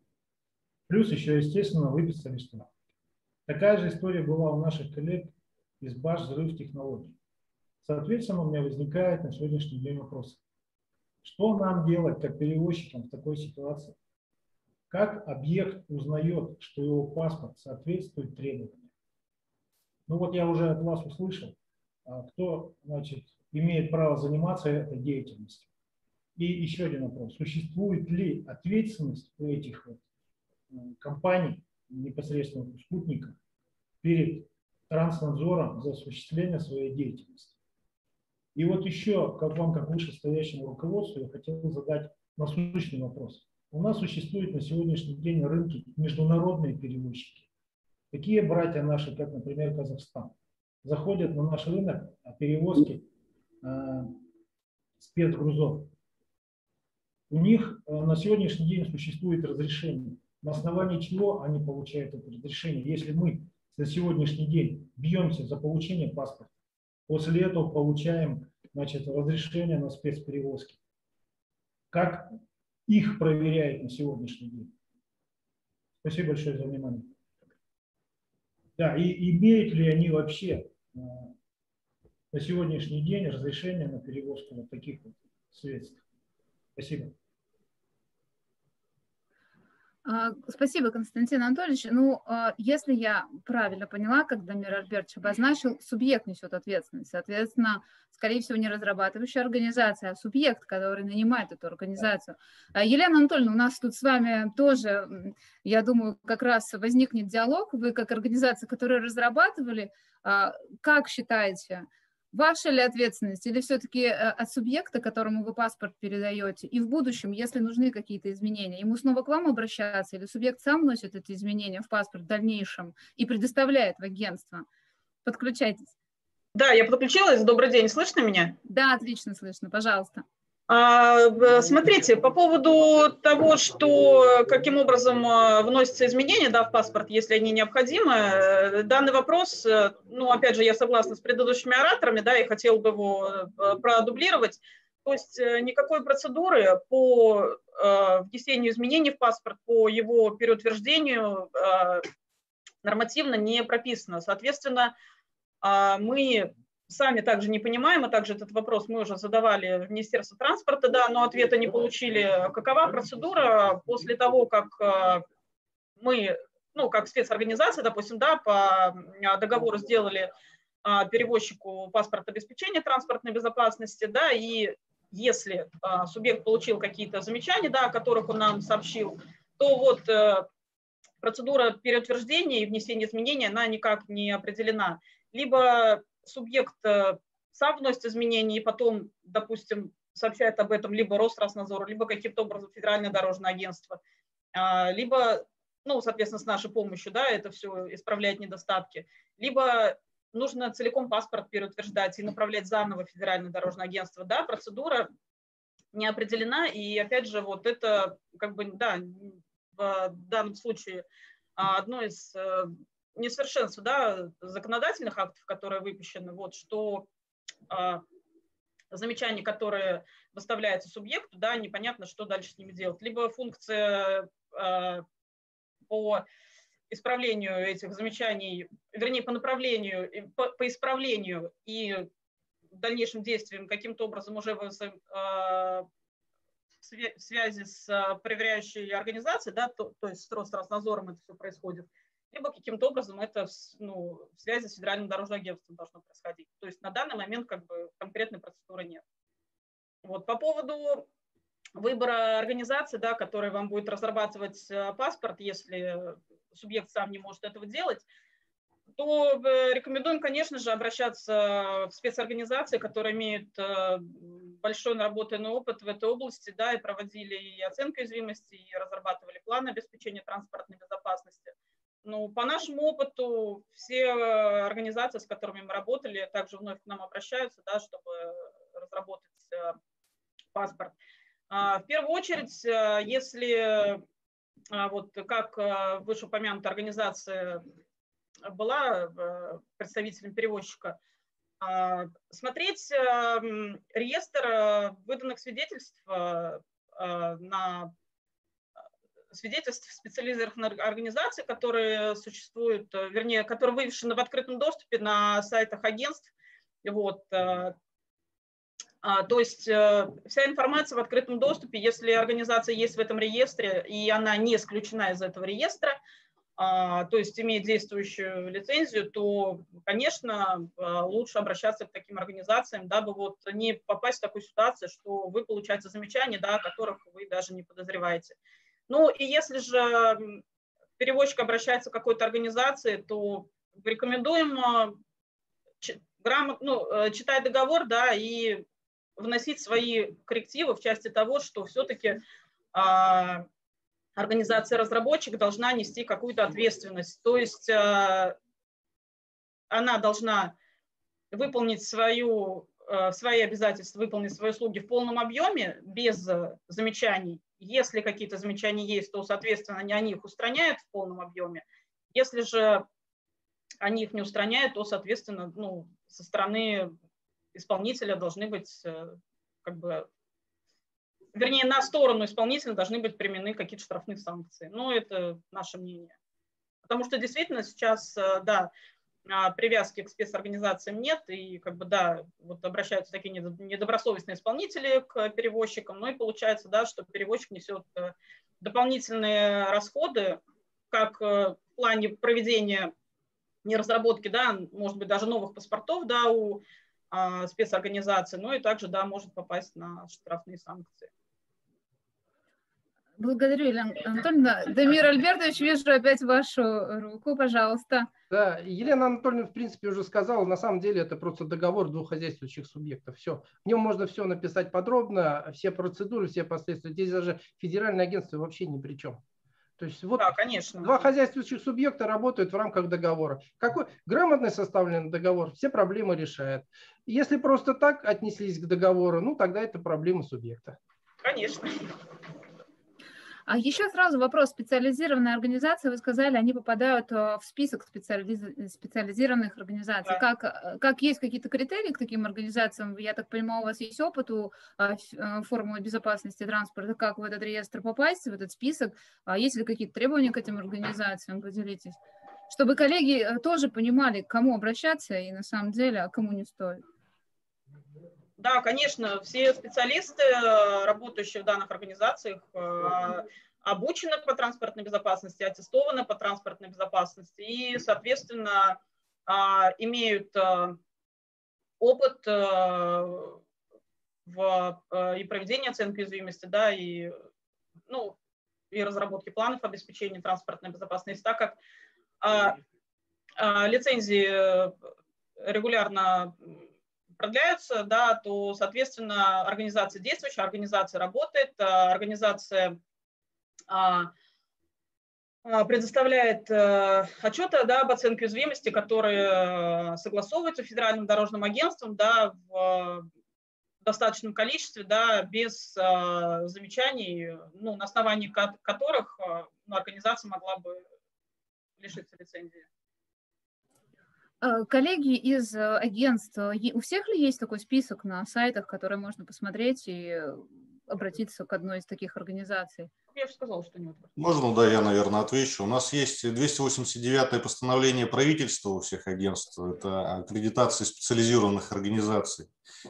Плюс еще, естественно, выписали штраф. Такая же история была у наших коллег из БАШ «Взрыв технологий». Соответственно, у меня возникает на сегодняшний день вопрос. Что нам делать как перевозчикам в такой ситуации? Как объект узнает, что его паспорт соответствует требованиям? Ну вот я уже от вас услышал, а кто значит, имеет право заниматься этой деятельностью. И еще один вопрос. Существует ли ответственность у этих вот э, компаний, непосредственно у спутника, перед транснадзором за осуществление своей деятельности? И вот еще, как вам, как вышестоящему руководству, я хотел задать насущный вопрос. У нас существуют на сегодняшний день на рынке международные перевозчики. Такие братья наши, как, например, Казахстан, заходят на наш рынок о перевозке э, спецгрузов. У них э, на сегодняшний день существует разрешение, на основании чего они получают это разрешение. Если мы на сегодняшний день бьемся за получение паспорта, после этого получаем значит, разрешение на спецперевозки. Как их проверяют на сегодняшний день? Спасибо большое за внимание. Да, и имеют ли они вообще э, на сегодняшний день разрешение на перевозку вот таких вот средств? Спасибо. А, спасибо, Константин Анатольевич. Ну, а, если я правильно поняла, когда Дамир Альбертович обозначил, субъект несет ответственность. Соответственно, скорее всего, не разрабатывающая организация, а субъект, который нанимает эту организацию. А, Елена Анатольевна, у нас тут с вами тоже, я думаю, как раз возникнет диалог. Вы как организация, которая разрабатывали, как считаете, Ваша ли ответственность или все-таки э, от субъекта, которому вы паспорт передаете? И в будущем, если нужны какие-то изменения, ему снова к вам обращаться или субъект сам носит эти изменения в паспорт в дальнейшем и предоставляет в агентство? Подключайтесь. Да, я подключилась. Добрый день. Слышно меня? Да, отлично слышно. Пожалуйста. А, смотрите, по поводу того, что каким образом а, вносятся изменения да, в паспорт, если они необходимы, э, данный вопрос, э, ну, опять же, я согласна с предыдущими ораторами, да, и хотел бы его э, продублировать. То есть никакой процедуры по внесению изменений в паспорт, по его переутверждению нормативно не прописано. Соответственно, мы сами также не понимаем, а также этот вопрос мы уже задавали в Министерство транспорта, да, но ответа не получили. Какова процедура после того, как э, мы, ну, как спецорганизация, допустим, да, по договору сделали э, перевозчику паспорт обеспечения транспортной безопасности, да, и если э, субъект получил какие-то замечания, да, о которых он нам сообщил, то вот процедура переутверждения и внесения изменений, она никак не определена. Либо субъект э, сам вносит изменения и потом, допустим, сообщает об этом либо Ространснадзору, либо каким-то образом Федеральное дорожное агентство, а, либо, ну, соответственно, с нашей помощью, да, это все исправляет недостатки, либо нужно целиком паспорт переутверждать и направлять заново Федеральное дорожное агентство, да, процедура не определена, и опять же, вот это, как бы, да, в данном случае а, одно из э, несовершенство да, законодательных актов, которые выпущены, вот, что а, замечания, которые выставляются субъекту, да, непонятно, что дальше с ними делать. Либо функция а, по исправлению этих замечаний, вернее, по направлению, по, по исправлению и дальнейшим действиям каким-то образом уже в, а, в связи с проверяющей организацией, да, то, то есть с Ространснадзором это все происходит, либо каким-то образом это ну, в связи с Федеральным дорожным агентством должно происходить. То есть на данный момент как бы конкретной процедуры нет. Вот, по поводу выбора организации, да, которая вам будет разрабатывать э, паспорт, если субъект сам не может этого делать, то рекомендуем, конечно же, обращаться в спецорганизации, которые имеют большой наработанный опыт в этой области, да, и проводили и оценку уязвимости, и разрабатывали планы обеспечения транспортной безопасности. Ну, по нашему опыту, все организации, с которыми мы работали, также вновь к нам обращаются, да, чтобы разработать э, паспорт. А, в первую очередь, э, если вот как э, вышеупомянутая организация была представителем перевозчика, а, смотреть реестр выданных свидетельств на свидетельств специализированных организаций, которые существуют, э, вернее, которые вывешены в открытом доступе на сайтах агентств. Вот. Э, а, то есть э, вся информация в открытом доступе, если организация есть в этом реестре, и она не исключена из этого реестра, а, то есть имеет действующую лицензию, то, конечно, лучше обращаться к таким организациям, дабы вот не попасть в такую ситуацию, что вы получаете замечания, да, о которых вы даже не подозреваете. Ну и если же перевозчик обращается к какой-то организации, то рекомендуем э, грамот, ну, э, читать договор, да, и вносить свои коррективы в части того, что все-таки а, организация-разработчик должна нести какую-то ответственность. То есть а, она должна выполнить свою, а, свои обязательства, выполнить свои услуги в полном объеме, без замечаний, если какие-то замечания есть, то, соответственно, они их устраняют в полном объеме. Если же они их не устраняют, то, соответственно, ну, со стороны исполнителя должны быть э, как бы вернее, на сторону исполнителя должны быть применены какие-то штрафные санкции. Но это наше мнение. Потому что действительно сейчас, э, да, привязки к спецорганизациям нет, и как бы, да, вот обращаются такие недобросовестные исполнители к перевозчикам, ну и получается, да, что перевозчик несет э, дополнительные расходы, как э, в плане проведения не разработки, да, может быть, даже новых паспортов, да, у а, спецорганизации, но и также, да, может попасть на штрафные санкции. Благодарю, Елена Анатольевна. Дамир Альбертович, вижу опять вашу руку, пожалуйста. Да, Елена Анатольевна, в принципе, уже сказала, на самом деле это просто договор двух хозяйствующих субъектов. Все. В нем можно все написать подробно, все процедуры, все последствия. Здесь даже федеральное агентство вообще ни при чем. То есть вот да, конечно. два хозяйствующих субъекта работают в рамках договора. Какой грамотный составленный договор все проблемы решает. Если просто так отнеслись к договору, ну тогда это проблема субъекта. Конечно. А еще сразу вопрос. Специализированные организации, вы сказали, они попадают э, в список специализ... специализированных организаций. Да. Как, э, как есть какие-то критерии к таким организациям? Я так понимаю, у вас есть опыт у э, формулы безопасности транспорта, как в этот реестр попасть, в этот список? А есть ли какие-то требования к этим организациям? Поделитесь. Чтобы коллеги тоже понимали, к кому обращаться и на самом деле, а кому не стоит. Да, конечно, все специалисты, работающие в данных организациях, э, обучены по транспортной безопасности, аттестованы по транспортной безопасности и, соответственно, а, имеют э, опыт э, в и проведения оценки уязвимости, да, и, ну, и разработки планов обеспечения транспортной безопасности, так как а, а, лицензии регулярно продляются, да, то, соответственно, организация действующая, организация работает, а, организация а, а, предоставляет э, отчеты да, об оценке уязвимости, которые согласовываются Федеральным дорожным агентством да, в достаточном количестве, да, без замечаний, ну, на основании которых ну, организация могла бы лишиться лицензии. А, коллеги из э, агентства, у всех ли есть такой список на сайтах, который можно посмотреть и обратиться к одной из таких организаций? Я же сказала, что нет. Можно, да, я, наверное, отвечу. У нас есть 289-е постановление правительства у всех агентств. Это аккредитация специализированных организаций.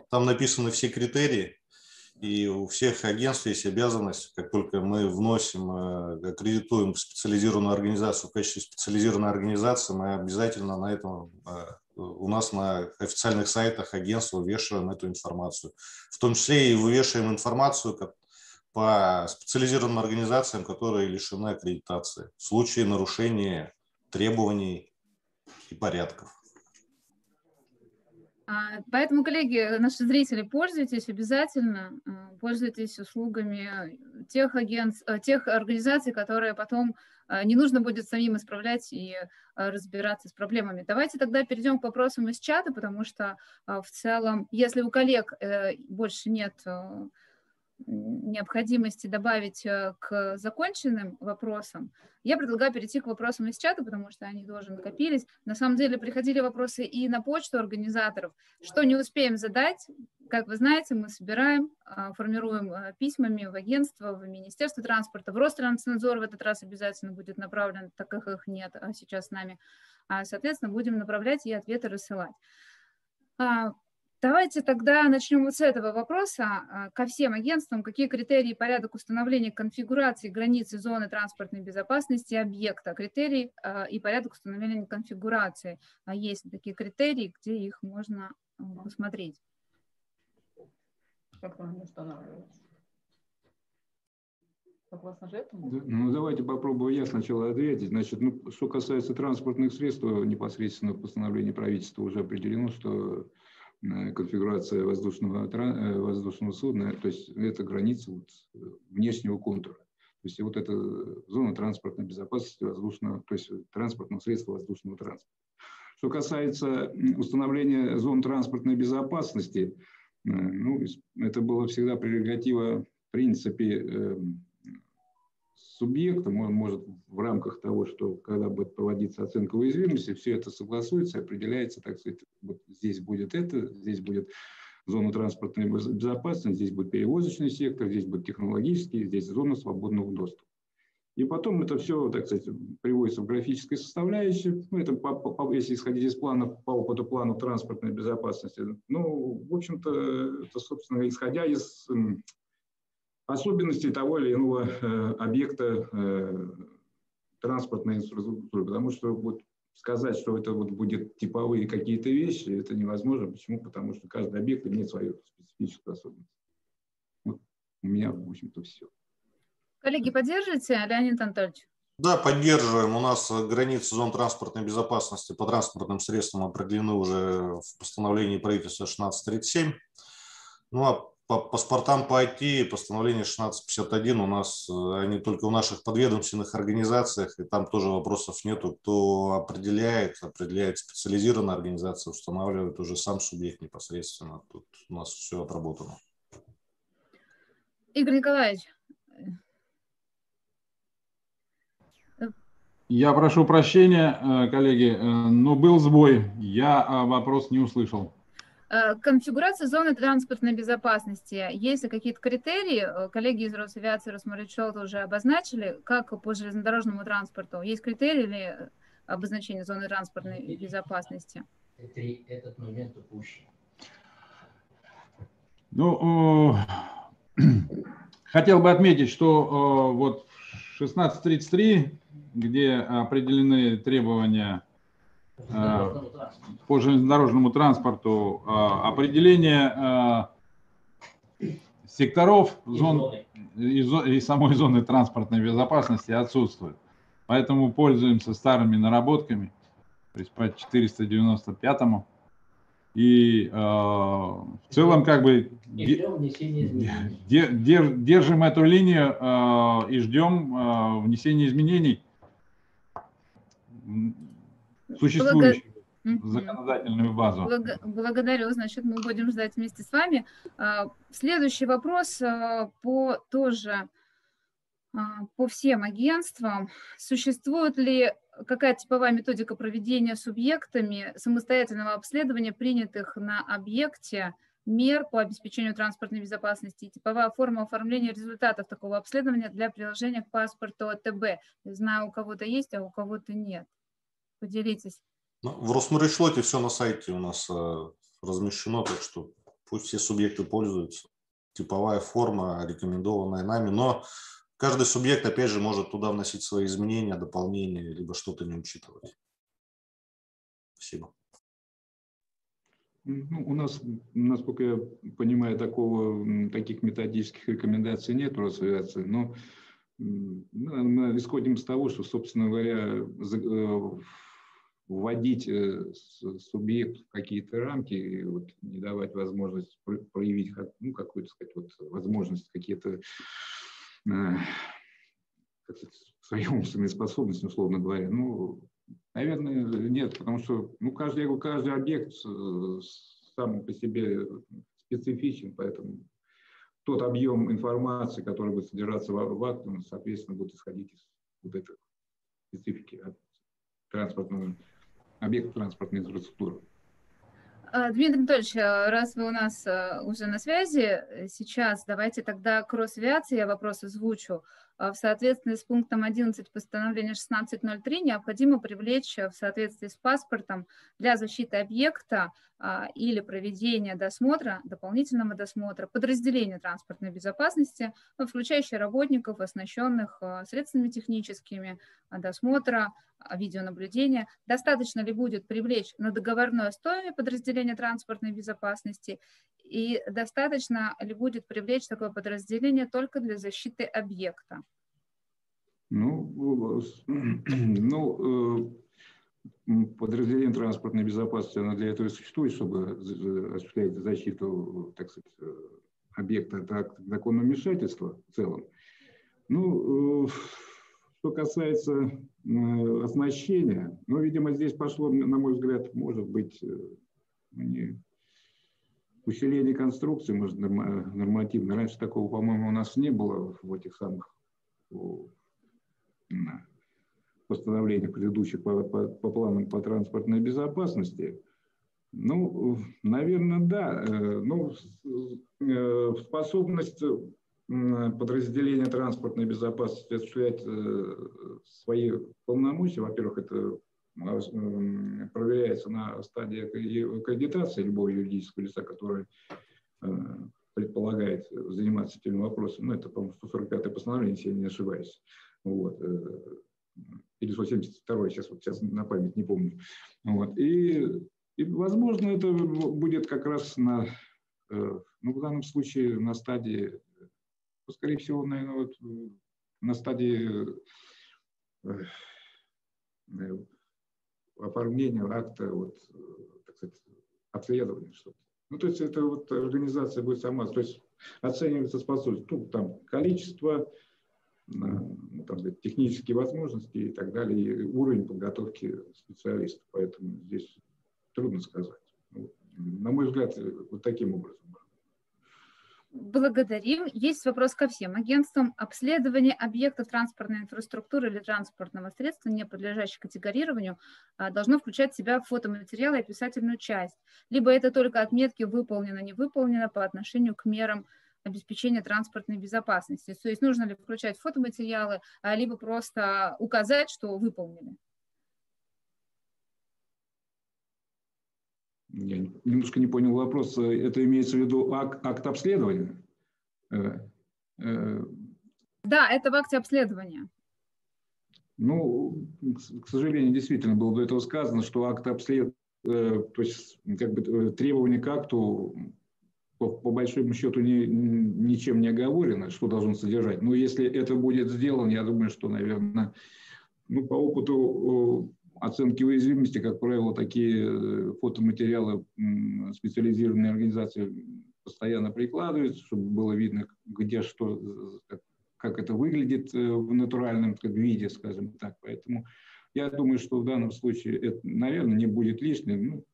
Там написаны все критерии, и у всех агентств есть обязанность, как только мы вносим, э, аккредитуем специализированную организацию в качестве специализированной организации, мы обязательно на этом, э, у нас на официальных сайтах агентства вешаем эту информацию. В том числе и вывешиваем информацию по специализированным организациям, которые лишены аккредитации в случае нарушения требований и порядков. А, поэтому, коллеги, наши зрители, пользуйтесь обязательно, а, пользуйтесь услугами тех, агентств, э, тех организаций, которые потом а, не нужно будет самим исправлять и разбираться с проблемами. Давайте тогда перейдем к вопросам из чата, потому что в целом, если у коллег э, больше нет необходимости добавить э, к законченным вопросам, я предлагаю перейти к вопросам из чата, потому что они тоже накопились. На самом деле приходили вопросы и на почту организаторов. Что не успеем задать, как вы знаете, мы собираем, а, формируем э, письмами в агентство, в Министерство транспорта, в Ространснадзор в этот раз обязательно будет направлен, так как их нет а сейчас с нами. А, соответственно, будем направлять и ответы рассылать. Давайте тогда начнем вот с этого вопроса а, ко всем агентствам. Какие критерии и порядок установления конфигурации границы зоны транспортной безопасности объекта? Критерии а, и порядок установления конфигурации. А есть такие критерии, где их можно посмотреть? Как они устанавливаются? Согласно же этому? Ну, давайте попробую я сначала ответить. Значит, ну, что касается транспортных средств, непосредственно в постановлении правительства уже определено, что конфигурация воздушного, э, воздушного судна, то есть это граница вот э, внешнего контура. То есть вот эта зона транспортной безопасности воздушного, то есть транспортного средства воздушного транспорта. Что касается установления зон транспортной безопасности, ну, это было всегда прерогатива, в принципе, субъектом, он может в рамках того, что когда будет проводиться оценка уязвимости, все это согласуется, определяется, так сказать, вот здесь будет это, здесь будет зона транспортной безопасности, здесь будет перевозочный сектор, здесь будет технологический, здесь зона свободного доступа. И потом это все, так сказать, приводится в графической составляющей. Ну, это, по, по, если исходить из планов, по опыту планов транспортной безопасности. Ну, в общем-то, это, собственно, исходя из особенностей того или иного э, объекта э, транспортной инфраструктуры, потому что вот сказать, что это вот будет типовые какие-то вещи, это невозможно. Почему? Потому что каждый объект имеет свою специфическую особенность. Вот у меня, в общем-то, все. Коллеги, поддержите, Леонид Анатольевич? Да, поддерживаем. У нас границы зон транспортной безопасности по транспортным средствам определены уже в постановлении правительства 1637. Ну а по паспортам по IT постановление 1651 у нас, э, они только в наших подведомственных организациях, и там тоже вопросов нету. Кто определяет, определяет специализированная организация, устанавливает уже сам субъект непосредственно. Тут у нас все отработано. Игорь Николаевич. Я прошу прощения, э, коллеги, э, но был сбой. Я вопрос не услышал. Э, конфигурация зоны транспортной безопасности. Есть ли какие-то критерии? Э, коллеги из Росавиации, Росморячета уже обозначили, как по железнодорожному транспорту. Есть критерии или обозначения зоны транспортной безопасности? Этот момент упущен. Ну, хотел бы отметить, что вот в 16.33, где определены требования Э, по железнодорожному транспорту э, определение э, секторов зон и самой зоны транспортной безопасности отсутствует. Поэтому пользуемся старыми наработками, то есть по 495 му и э, в целом как бы держим эту линию э, и ждем э, внесения изменений существующую Благ... законодательную базу. Благ... Благодарю, значит, мы будем ждать вместе с вами. А, следующий вопрос а, по тоже а, по всем агентствам. Существует ли какая типовая методика проведения субъектами самостоятельного обследования принятых на объекте мер по обеспечению транспортной безопасности и типовая форма оформления результатов такого обследования для приложения к паспорту АТБ? знаю, у кого-то есть, а у кого-то нет. Поделитесь. Ну, в Росморрешлоте все на сайте у нас э, размещено, так что пусть все субъекты пользуются. Типовая форма, рекомендованная нами, но каждый субъект, опять же, может туда вносить свои изменения, дополнения, либо что-то не учитывать. Спасибо. Ну, у нас, насколько я понимаю, такого, таких методических рекомендаций нет у Росавиации, но мы исходим из того, что, собственно говоря, э, вводить э, субъект в какие-то рамки и вот не давать возможность проявить ну, какую-то сказать, вот, возможность какие-то э, свои умственные способности, условно говоря. Ну, наверное, нет, потому что ну, каждый, каждый объект сам по себе специфичен, поэтому тот объем информации, который будет содержаться в, в акте, соответственно, будет исходить из вот этой специфики транспортного объекта транспортной инфраструктуры. А, Дмитрий Анатольевич, а, раз вы у нас а, уже на связи, сейчас давайте тогда к Росавиации я вопрос озвучу. В соответствии с пунктом 11 постановления 1603 необходимо привлечь в соответствии с паспортом для защиты объекта или проведения досмотра, дополнительного досмотра, подразделения транспортной безопасности, ну, включающие работников, оснащенных средствами техническими, досмотра, видеонаблюдения. Достаточно ли будет привлечь на договорной основе подразделение транспортной безопасности и достаточно ли будет привлечь такое подразделение только для защиты объекта? Ну, ну э, подразделение транспортной безопасности, оно для этого существует, чтобы осуществлять защиту, так сказать, э, объекта от законного вмешательства в целом. Ну, э, что касается оснащения, ну, видимо, здесь пошло, на мой взгляд, может быть, не, усиление конструкции, может, нормативно. Раньше такого, по-моему, у нас не было в этих самых постановлениях предыдущих по, по, по планам по транспортной безопасности. Ну, наверное, да. Э, ну, способность подразделения транспортной безопасности осуществлять э, свои полномочия. Во-первых, это проверяется на стадии аккредитации любого юридического лица, который э, предполагает заниматься этим вопросом. Ну, это, по-моему, 145-е постановление, если я не ошибаюсь. Вот. Э, или 172 сейчас, вот сейчас на память не помню. Вот. И, и, возможно, это будет как раз на, ну, в данном случае на стадии скорее всего, наверное, вот э, на стадии э, э, оформления акта, вот, так сказать, обследования что-то. Ну, то есть это вот организация будет сама, то есть оценивается способность, ну, там, количество, ну, там, технические возможности и так далее, и уровень подготовки специалистов. Поэтому здесь трудно сказать. Ну, на мой взгляд, вот таким образом. Благодарим. Есть вопрос ко всем агентствам. Обследование объектов транспортной инфраструктуры или транспортного средства, не подлежащих категорированию, а, должно включать в себя фотоматериалы и описательную часть. Либо это только отметки выполнено, не выполнено по отношению к мерам обеспечения транспортной безопасности. То есть нужно ли включать фотоматериалы, а, либо просто указать, что выполнили. Я немножко не понял вопрос. Это имеется в виду акт, акт обследования? Э, э, да, это в акте обследования. Ну, к сожалению, действительно было до этого сказано, что акт обследования, э, то есть как бы требования к акту по, по большому счету ни, ничем не оговорено, что должен содержать. Но если это будет сделано, я думаю, что, наверное, ну, по опыту оценки уязвимости, как правило, такие э, фотоматериалы специализированные организации постоянно прикладывают, чтобы было видно, где что, как это выглядит э, в натуральном виде, скажем так. Поэтому я думаю, что в данном случае это, наверное, не будет лишним. Ну,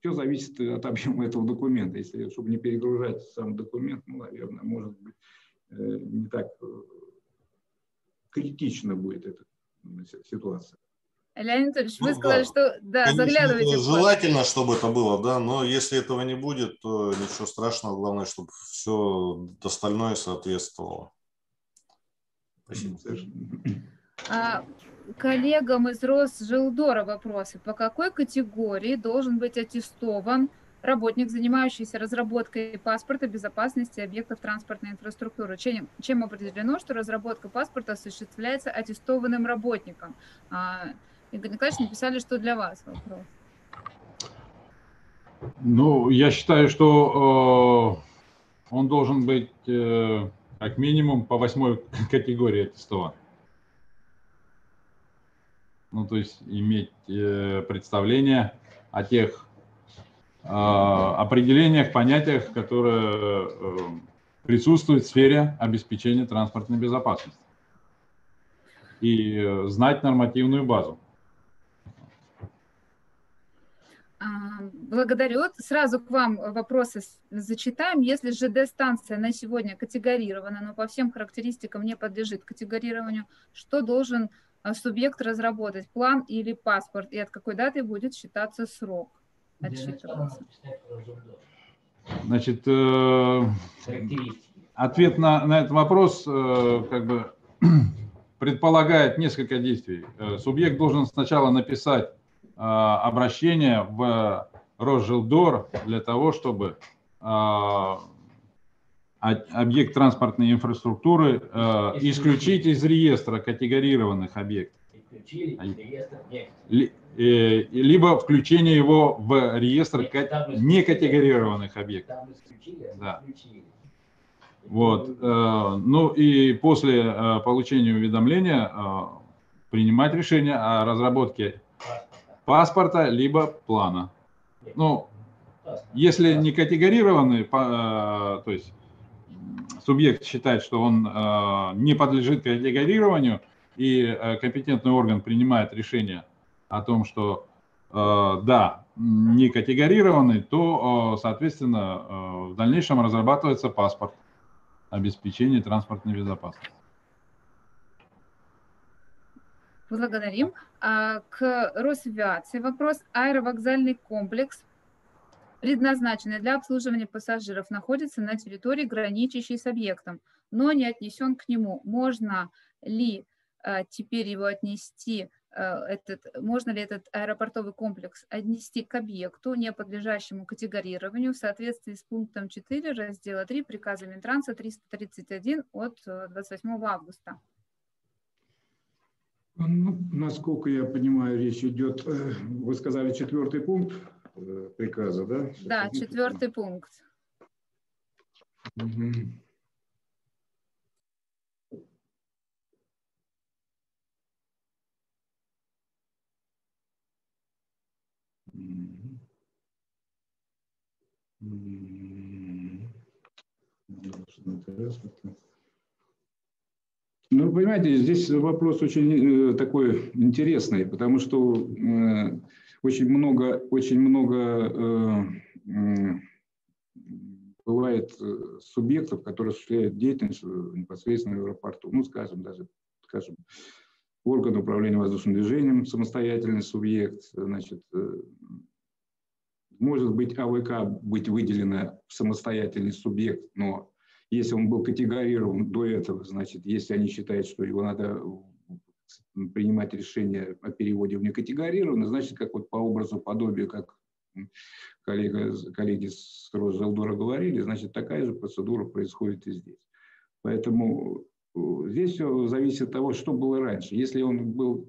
все зависит от объема этого документа. Если, чтобы не перегружать сам документ, ну, наверное, может быть, э, не так критично будет эта ситуация. Леонид Анатольевич, вы ну, сказали, да. что да, Конечно, заглядывайте. Желательно, чтобы это было, да, но если этого не будет, то ничего страшного. Главное, чтобы все остальное соответствовало. Спасибо. А, коллегам из Росжилдора вопросы. По какой категории должен быть аттестован работник, занимающийся разработкой паспорта безопасности объектов транспортной инфраструктуры. Чем, чем определено, что разработка паспорта осуществляется аттестованным работником? Игорь Николаевич написали, что для вас вопрос. Ну, я считаю, что э, он должен быть э, как минимум по восьмой категории аттестован. ну то есть иметь представление о тех определениях, понятиях, которые присутствуют в сфере обеспечения транспортной безопасности и знать нормативную базу. Благодарю. Сразу к вам вопросы зачитаем. Если ЖД-станция на сегодня категорирована, но по всем характеристикам не подлежит категорированию, что должен а, субъект разработать, план или паспорт, и от какой даты будет считаться срок отсчитываться? Значит, э, ответ на, на этот вопрос э, как бы предполагает несколько действий. Э, субъект должен сначала написать обращение в Росжилдор для того, чтобы объект транспортной инфраструктуры исключить из реестра категорированных объектов. Либо включение его в реестр некатегорированных объектов. Да. Вот. Э, ну и после э, получения уведомления э, принимать решение о разработке паспорта либо плана. Ну, если не категорированный, то есть субъект считает, что он не подлежит категорированию, и компетентный орган принимает решение о том, что да, не категорированный, то, соответственно, в дальнейшем разрабатывается паспорт обеспечения транспортной безопасности. Благодарим. А, к Росавиации вопрос. Аэровокзальный комплекс, предназначенный для обслуживания пассажиров, находится на территории, граничащей с объектом, но не отнесен к нему. Можно ли а, теперь его отнести Э, этот, можно ли этот аэропортовый комплекс отнести к объекту, не подлежащему категорированию в соответствии с пунктом 4 раздела 3 приказа Минтранса 331 от 28 э, августа. Ну, насколько я понимаю, речь идет, э, вы сказали четвертый пункт приказа, да? Да, четвертый пункт. Угу. Ну, понимаете, здесь вопрос очень э, такой интересный, потому что э, очень много, очень много э, бывает субъектов, которые осуществляют деятельность непосредственно в аэропорту. Ну, скажем, даже, скажем, орган управления воздушным движением, самостоятельный субъект, значит, может быть, АВК быть выделена в самостоятельный субъект, но если он был категорирован до этого, значит, если они считают, что его надо принимать решение о переводе в некатегорированный, значит, как вот по образу подобию, как коллега, коллеги с Росжелдора говорили, значит, такая же процедура происходит и здесь. Поэтому э, здесь все зависит от того, что было раньше. Если он был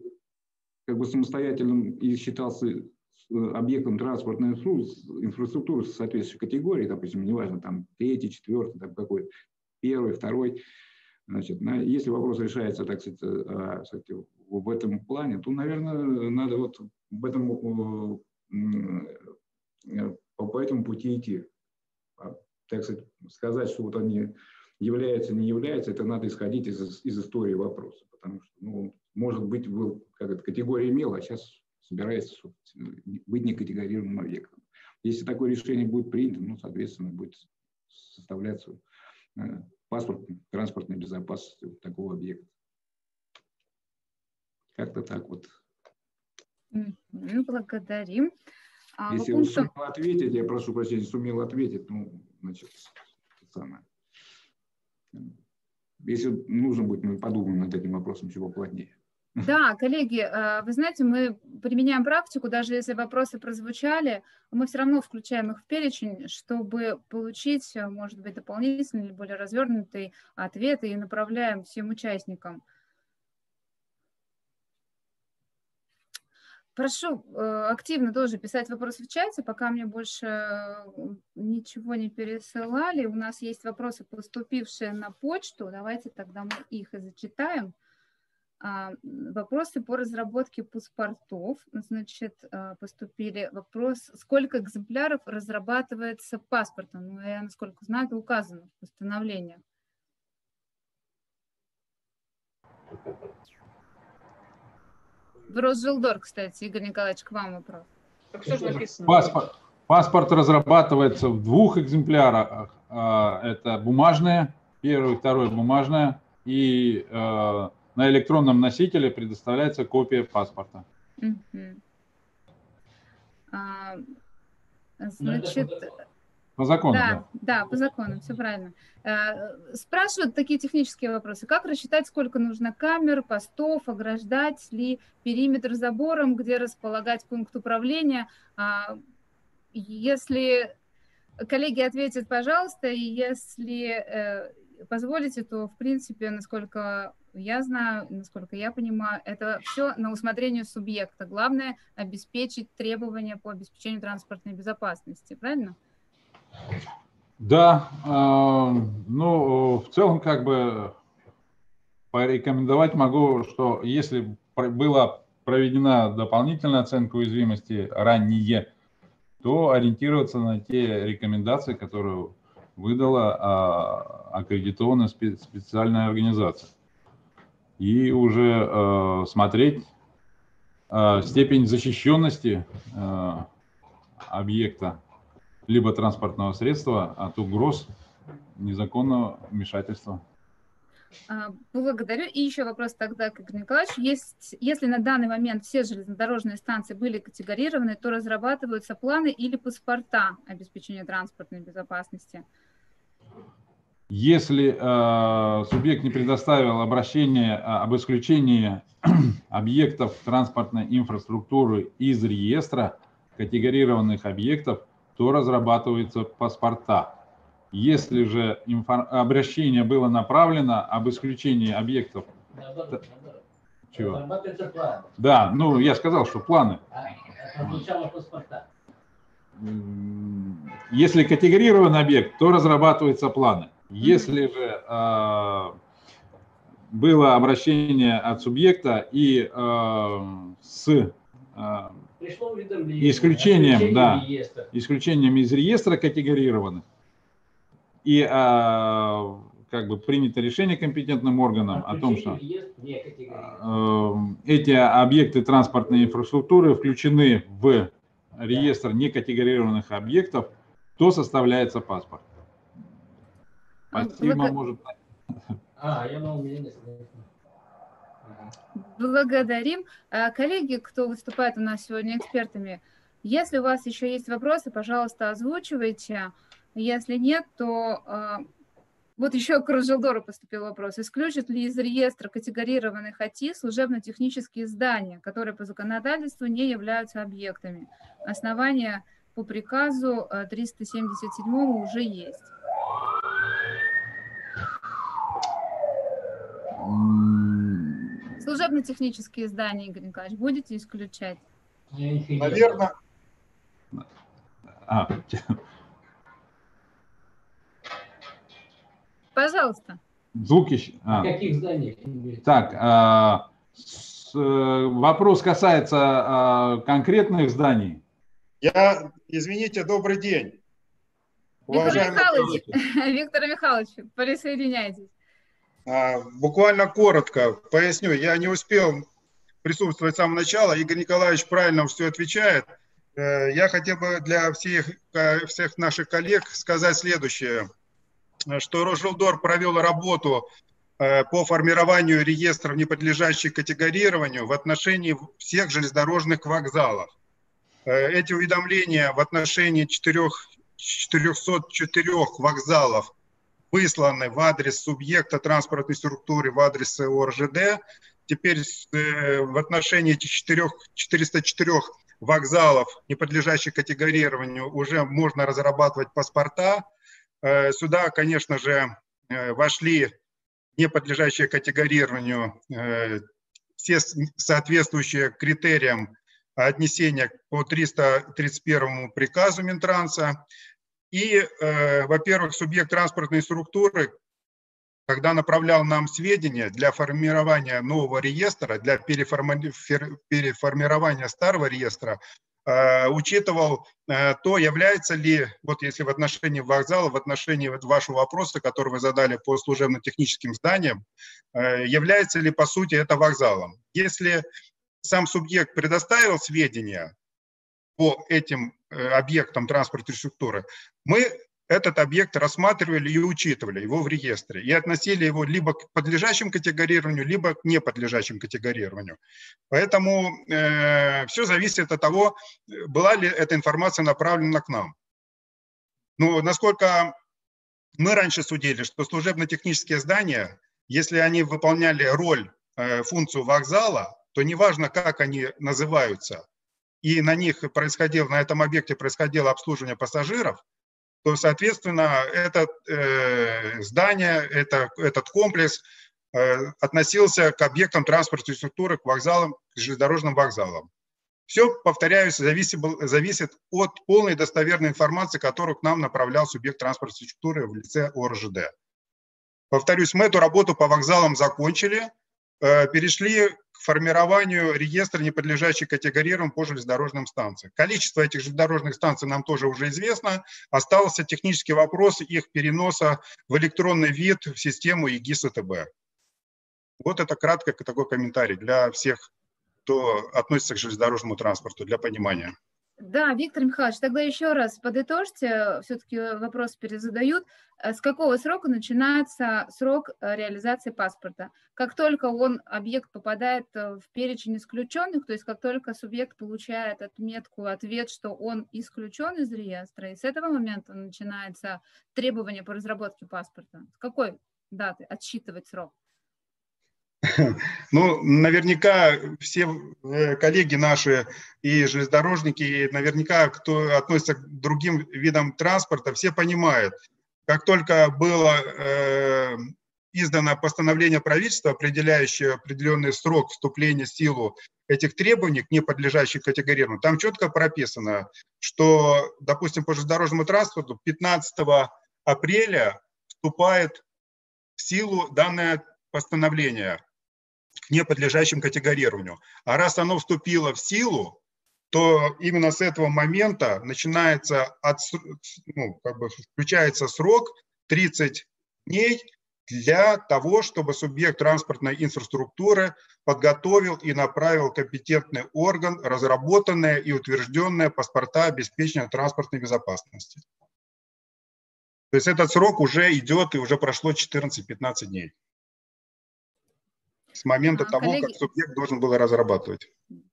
как бы самостоятельным и считался объектом транспортной инфраструктуры соответствующей категории, допустим, неважно, там третий, четвертый, там какой, первый, второй, значит, на, если вопрос решается, так сказать, э, а, в этом плане, то, наверное, надо вот в этом, по, по этому пути идти. А, так сказать, сказать, что вот они являются, не являются, это надо исходить из, из истории вопроса, потому что, ну, может быть, был как это, категория имел, а сейчас собирается быть некатегорированным объектом. Если такое решение будет принято, ну, соответственно, будет составляться э, паспорт транспортной безопасности такого объекта. Как-то так вот. Ну, благодарим. А Если вы сумел ответить, я прошу прощения, сумел ответить, ну, значит, самое. Если нужно будет, мы подумаем над этим вопросом чего плотнее. Да, коллеги, э, вы знаете, мы применяем практику, даже если вопросы прозвучали, мы все равно включаем их в перечень, чтобы получить, э, может быть, дополнительный или более развернутый ответ и направляем всем участникам. Прошу э, активно тоже писать вопросы в чате, пока мне больше ничего не пересылали. У нас есть вопросы, поступившие на почту. Давайте тогда мы их и зачитаем. А, вопросы по разработке паспортов. Значит, а, поступили вопрос, сколько экземпляров разрабатывается паспортом. Ну, я, насколько знаю, это указано в постановлении. В Росжилдор, кстати, Игорь Николаевич, к вам вопрос. Паспорт, паспорт разрабатывается в двух экземплярах. А, это бумажное, первый, второй бумажное, и на электронном носителе предоставляется копия паспорта. А, значит, по закону, да, да. Да, по закону, все правильно. А, спрашивают такие технические вопросы. Как рассчитать, сколько нужно камер, постов, ограждать ли периметр забором, где располагать пункт управления? А, если коллеги ответят, пожалуйста, и если э, позволите, то, в принципе, насколько я знаю, насколько я понимаю, это все на усмотрение субъекта. Главное – обеспечить требования по обеспечению транспортной безопасности, правильно? Да, э, ну, в целом, как бы, порекомендовать могу, что если была проведена дополнительная оценка уязвимости ранее, то ориентироваться на те рекомендации, которые выдала а, аккредитованная специальная организация и уже э, смотреть э, степень защищенности э, объекта либо транспортного средства от угроз незаконного вмешательства. А, благодарю. И еще вопрос тогда к Игорю Николаевичу. Есть, если на данный момент все железнодорожные станции были категорированы, то разрабатываются планы или паспорта обеспечения транспортной безопасности? Если э, субъект не предоставил обращение а, об исключении объектов транспортной инфраструктуры из реестра категорированных объектов, то разрабатываются паспорта. Если же обращение было направлено об исключении объектов... Наоборот, Чего? Да, ну я сказал, что планы. А, а паспорта. Если категорирован объект, то разрабатываются планы. Если же э, было обращение от субъекта и э, с э, исключением, да, исключением из реестра категорированы, и э, как бы принято решение компетентным органом о том, что э, эти объекты транспортной инфраструктуры включены в реестр некатегорированных объектов, то составляется паспорт. Спасибо, Благ... может. А, я на меня Благодарим. А, коллеги, кто выступает у нас сегодня экспертами, если у вас еще есть вопросы, пожалуйста, озвучивайте. Если нет, то а, вот еще к Рожелдору поступил вопрос. Исключат ли из реестра категорированных АТИ служебно-технические здания, которые по законодательству не являются объектами? Основания по приказу 377 а, уже есть. Служебно-технические здания, Игорь Николаевич, будете исключать? Наверное. А. Пожалуйста. Звуки. А. Каких зданий? Так, а, с, э, вопрос касается а, конкретных зданий. Я, извините, добрый день. Виктор Михайлович, Виктор Михайлович, присоединяйтесь. А, буквально коротко поясню. Я не успел присутствовать с самого начала. Игорь Николаевич правильно все отвечает. Э, я хотел бы для всех, э, всех наших коллег сказать следующее, что Росжилдор провел работу э, по формированию реестров, не подлежащих категорированию в отношении всех железнодорожных вокзалов. Эти уведомления в отношении 4, 404 вокзалов высланы в адрес субъекта транспортной структуры, в адрес ОРЖД. Теперь э, в отношении этих 4, 404 вокзалов, не подлежащих категорированию, уже можно разрабатывать паспорта. Э, сюда, конечно же, э, вошли не подлежащие категорированию все соответствующие критериям отнесения по 331 приказу Минтранса. И, э, во-первых, субъект транспортной структуры когда направлял нам сведения для формирования нового реестра, для переформирования старого реестра, э, учитывал э, то, является ли, вот если в отношении вокзала, в отношении вашего вопроса, который вы задали по служебно-техническим зданиям, является ли по сути это вокзалом. Если сам субъект предоставил сведения по этим объектам транспортной структуры, мы этот объект рассматривали и учитывали его в реестре и относили его либо к подлежащим категорированию, либо к неподлежащим категорированию. Поэтому э, все зависит от того, была ли эта информация направлена к нам. Ну, насколько мы раньше судили, что служебно-технические здания, если они выполняли роль, э, функцию вокзала, то неважно, как они называются, и на них происходило, на этом объекте происходило обслуживание пассажиров, то, соответственно, это э, здание, это, этот комплекс э, относился к объектам транспортной структуры, к вокзалам, к железнодорожным вокзалам. Все, повторяюсь, зависит, зависит от полной достоверной информации, которую к нам направлял субъект транспортной структуры в лице ОРЖД. Повторюсь, мы эту работу по вокзалам закончили, э, перешли формированию реестра неподлежащих категориям по железнодорожным станциям. Количество этих железнодорожных станций нам тоже уже известно. Остался технический вопрос их переноса в электронный вид в систему ЕГИС АТБ. Вот это кратко такой комментарий для всех, кто относится к железнодорожному транспорту, для понимания. Да, Виктор Михайлович, тогда еще раз подытожьте, все-таки вопрос перезадают. Э, с какого срока начинается срок э, реализации паспорта? Как только он, объект попадает э, в перечень исключенных, то есть как только субъект получает отметку, ответ, что он исключен из реестра, и с этого момента начинается требование по разработке паспорта. С какой даты отсчитывать срок? Ну, наверняка все э, коллеги наши и железнодорожники, и наверняка кто относится к другим видам транспорта, все понимают, как только было э, издано постановление правительства, определяющее определенный срок вступления в силу этих требований к неподлежащим категориям, там четко прописано, что, допустим, по железнодорожному транспорту 15 апреля вступает в силу данное постановление к неподлежащим категорированию. А раз оно вступило в силу, то именно с этого момента начинается, от, ну, как бы включается срок 30 дней для того, чтобы субъект транспортной инфраструктуры подготовил и направил компетентный орган разработанные и утвержденные паспорта обеспечения транспортной безопасности. То есть этот срок уже идет и уже прошло 14-15 дней с момента а, того, коллеги... как субъект должен был разрабатывать.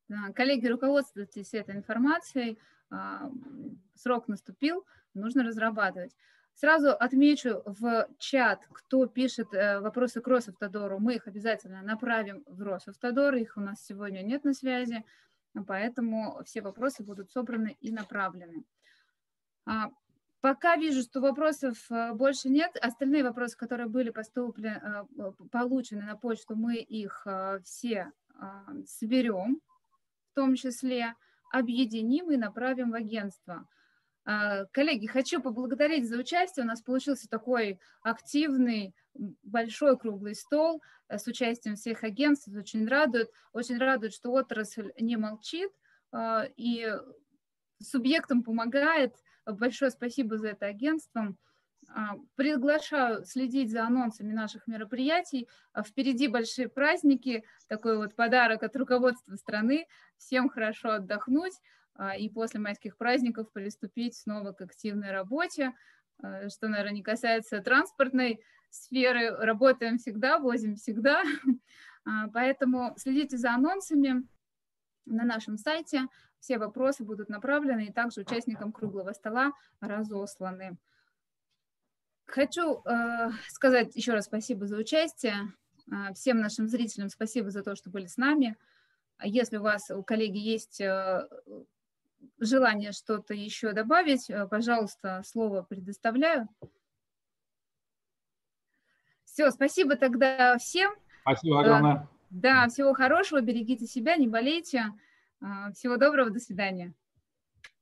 Да, коллеги, руководствуйтесь этой информацией. А, срок наступил, нужно разрабатывать. Сразу отмечу в чат, кто пишет э, вопросы к Росавтодору, мы их обязательно направим в Росавтодор, их у нас сегодня нет на связи, поэтому все вопросы будут собраны и направлены. А, Пока вижу, что вопросов э, больше нет. Остальные вопросы, которые были поступлены, э, получены на почту, мы их э, все соберем, в том числе объединим и направим в агентство. Коллеги, хочу поблагодарить за участие. У нас получился такой активный, большой круглый стол с участием всех агентств. Очень радует. Очень радует, что отрасль не молчит и субъектам помогает Большое спасибо за это агентством. А, приглашаю следить за анонсами наших мероприятий. А, впереди большие праздники, такой вот подарок от руководства страны. Всем хорошо отдохнуть а, и после майских праздников приступить снова к активной работе, что, наверное, не касается транспортной сферы. Работаем всегда, возим всегда. Поэтому следите за анонсами на нашем сайте. Все вопросы будут направлены и также участникам круглого стола разосланы. Хочу э, сказать еще раз спасибо за участие. Э, всем нашим зрителям спасибо за то, что были с нами. Если у вас, у коллеги, есть э, желание что-то еще добавить, э, пожалуйста, слово предоставляю. Все, спасибо тогда всем. Спасибо огромное. Да, всего хорошего, берегите себя, не болейте. А, всего доброго, до свидания.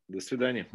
До свидания.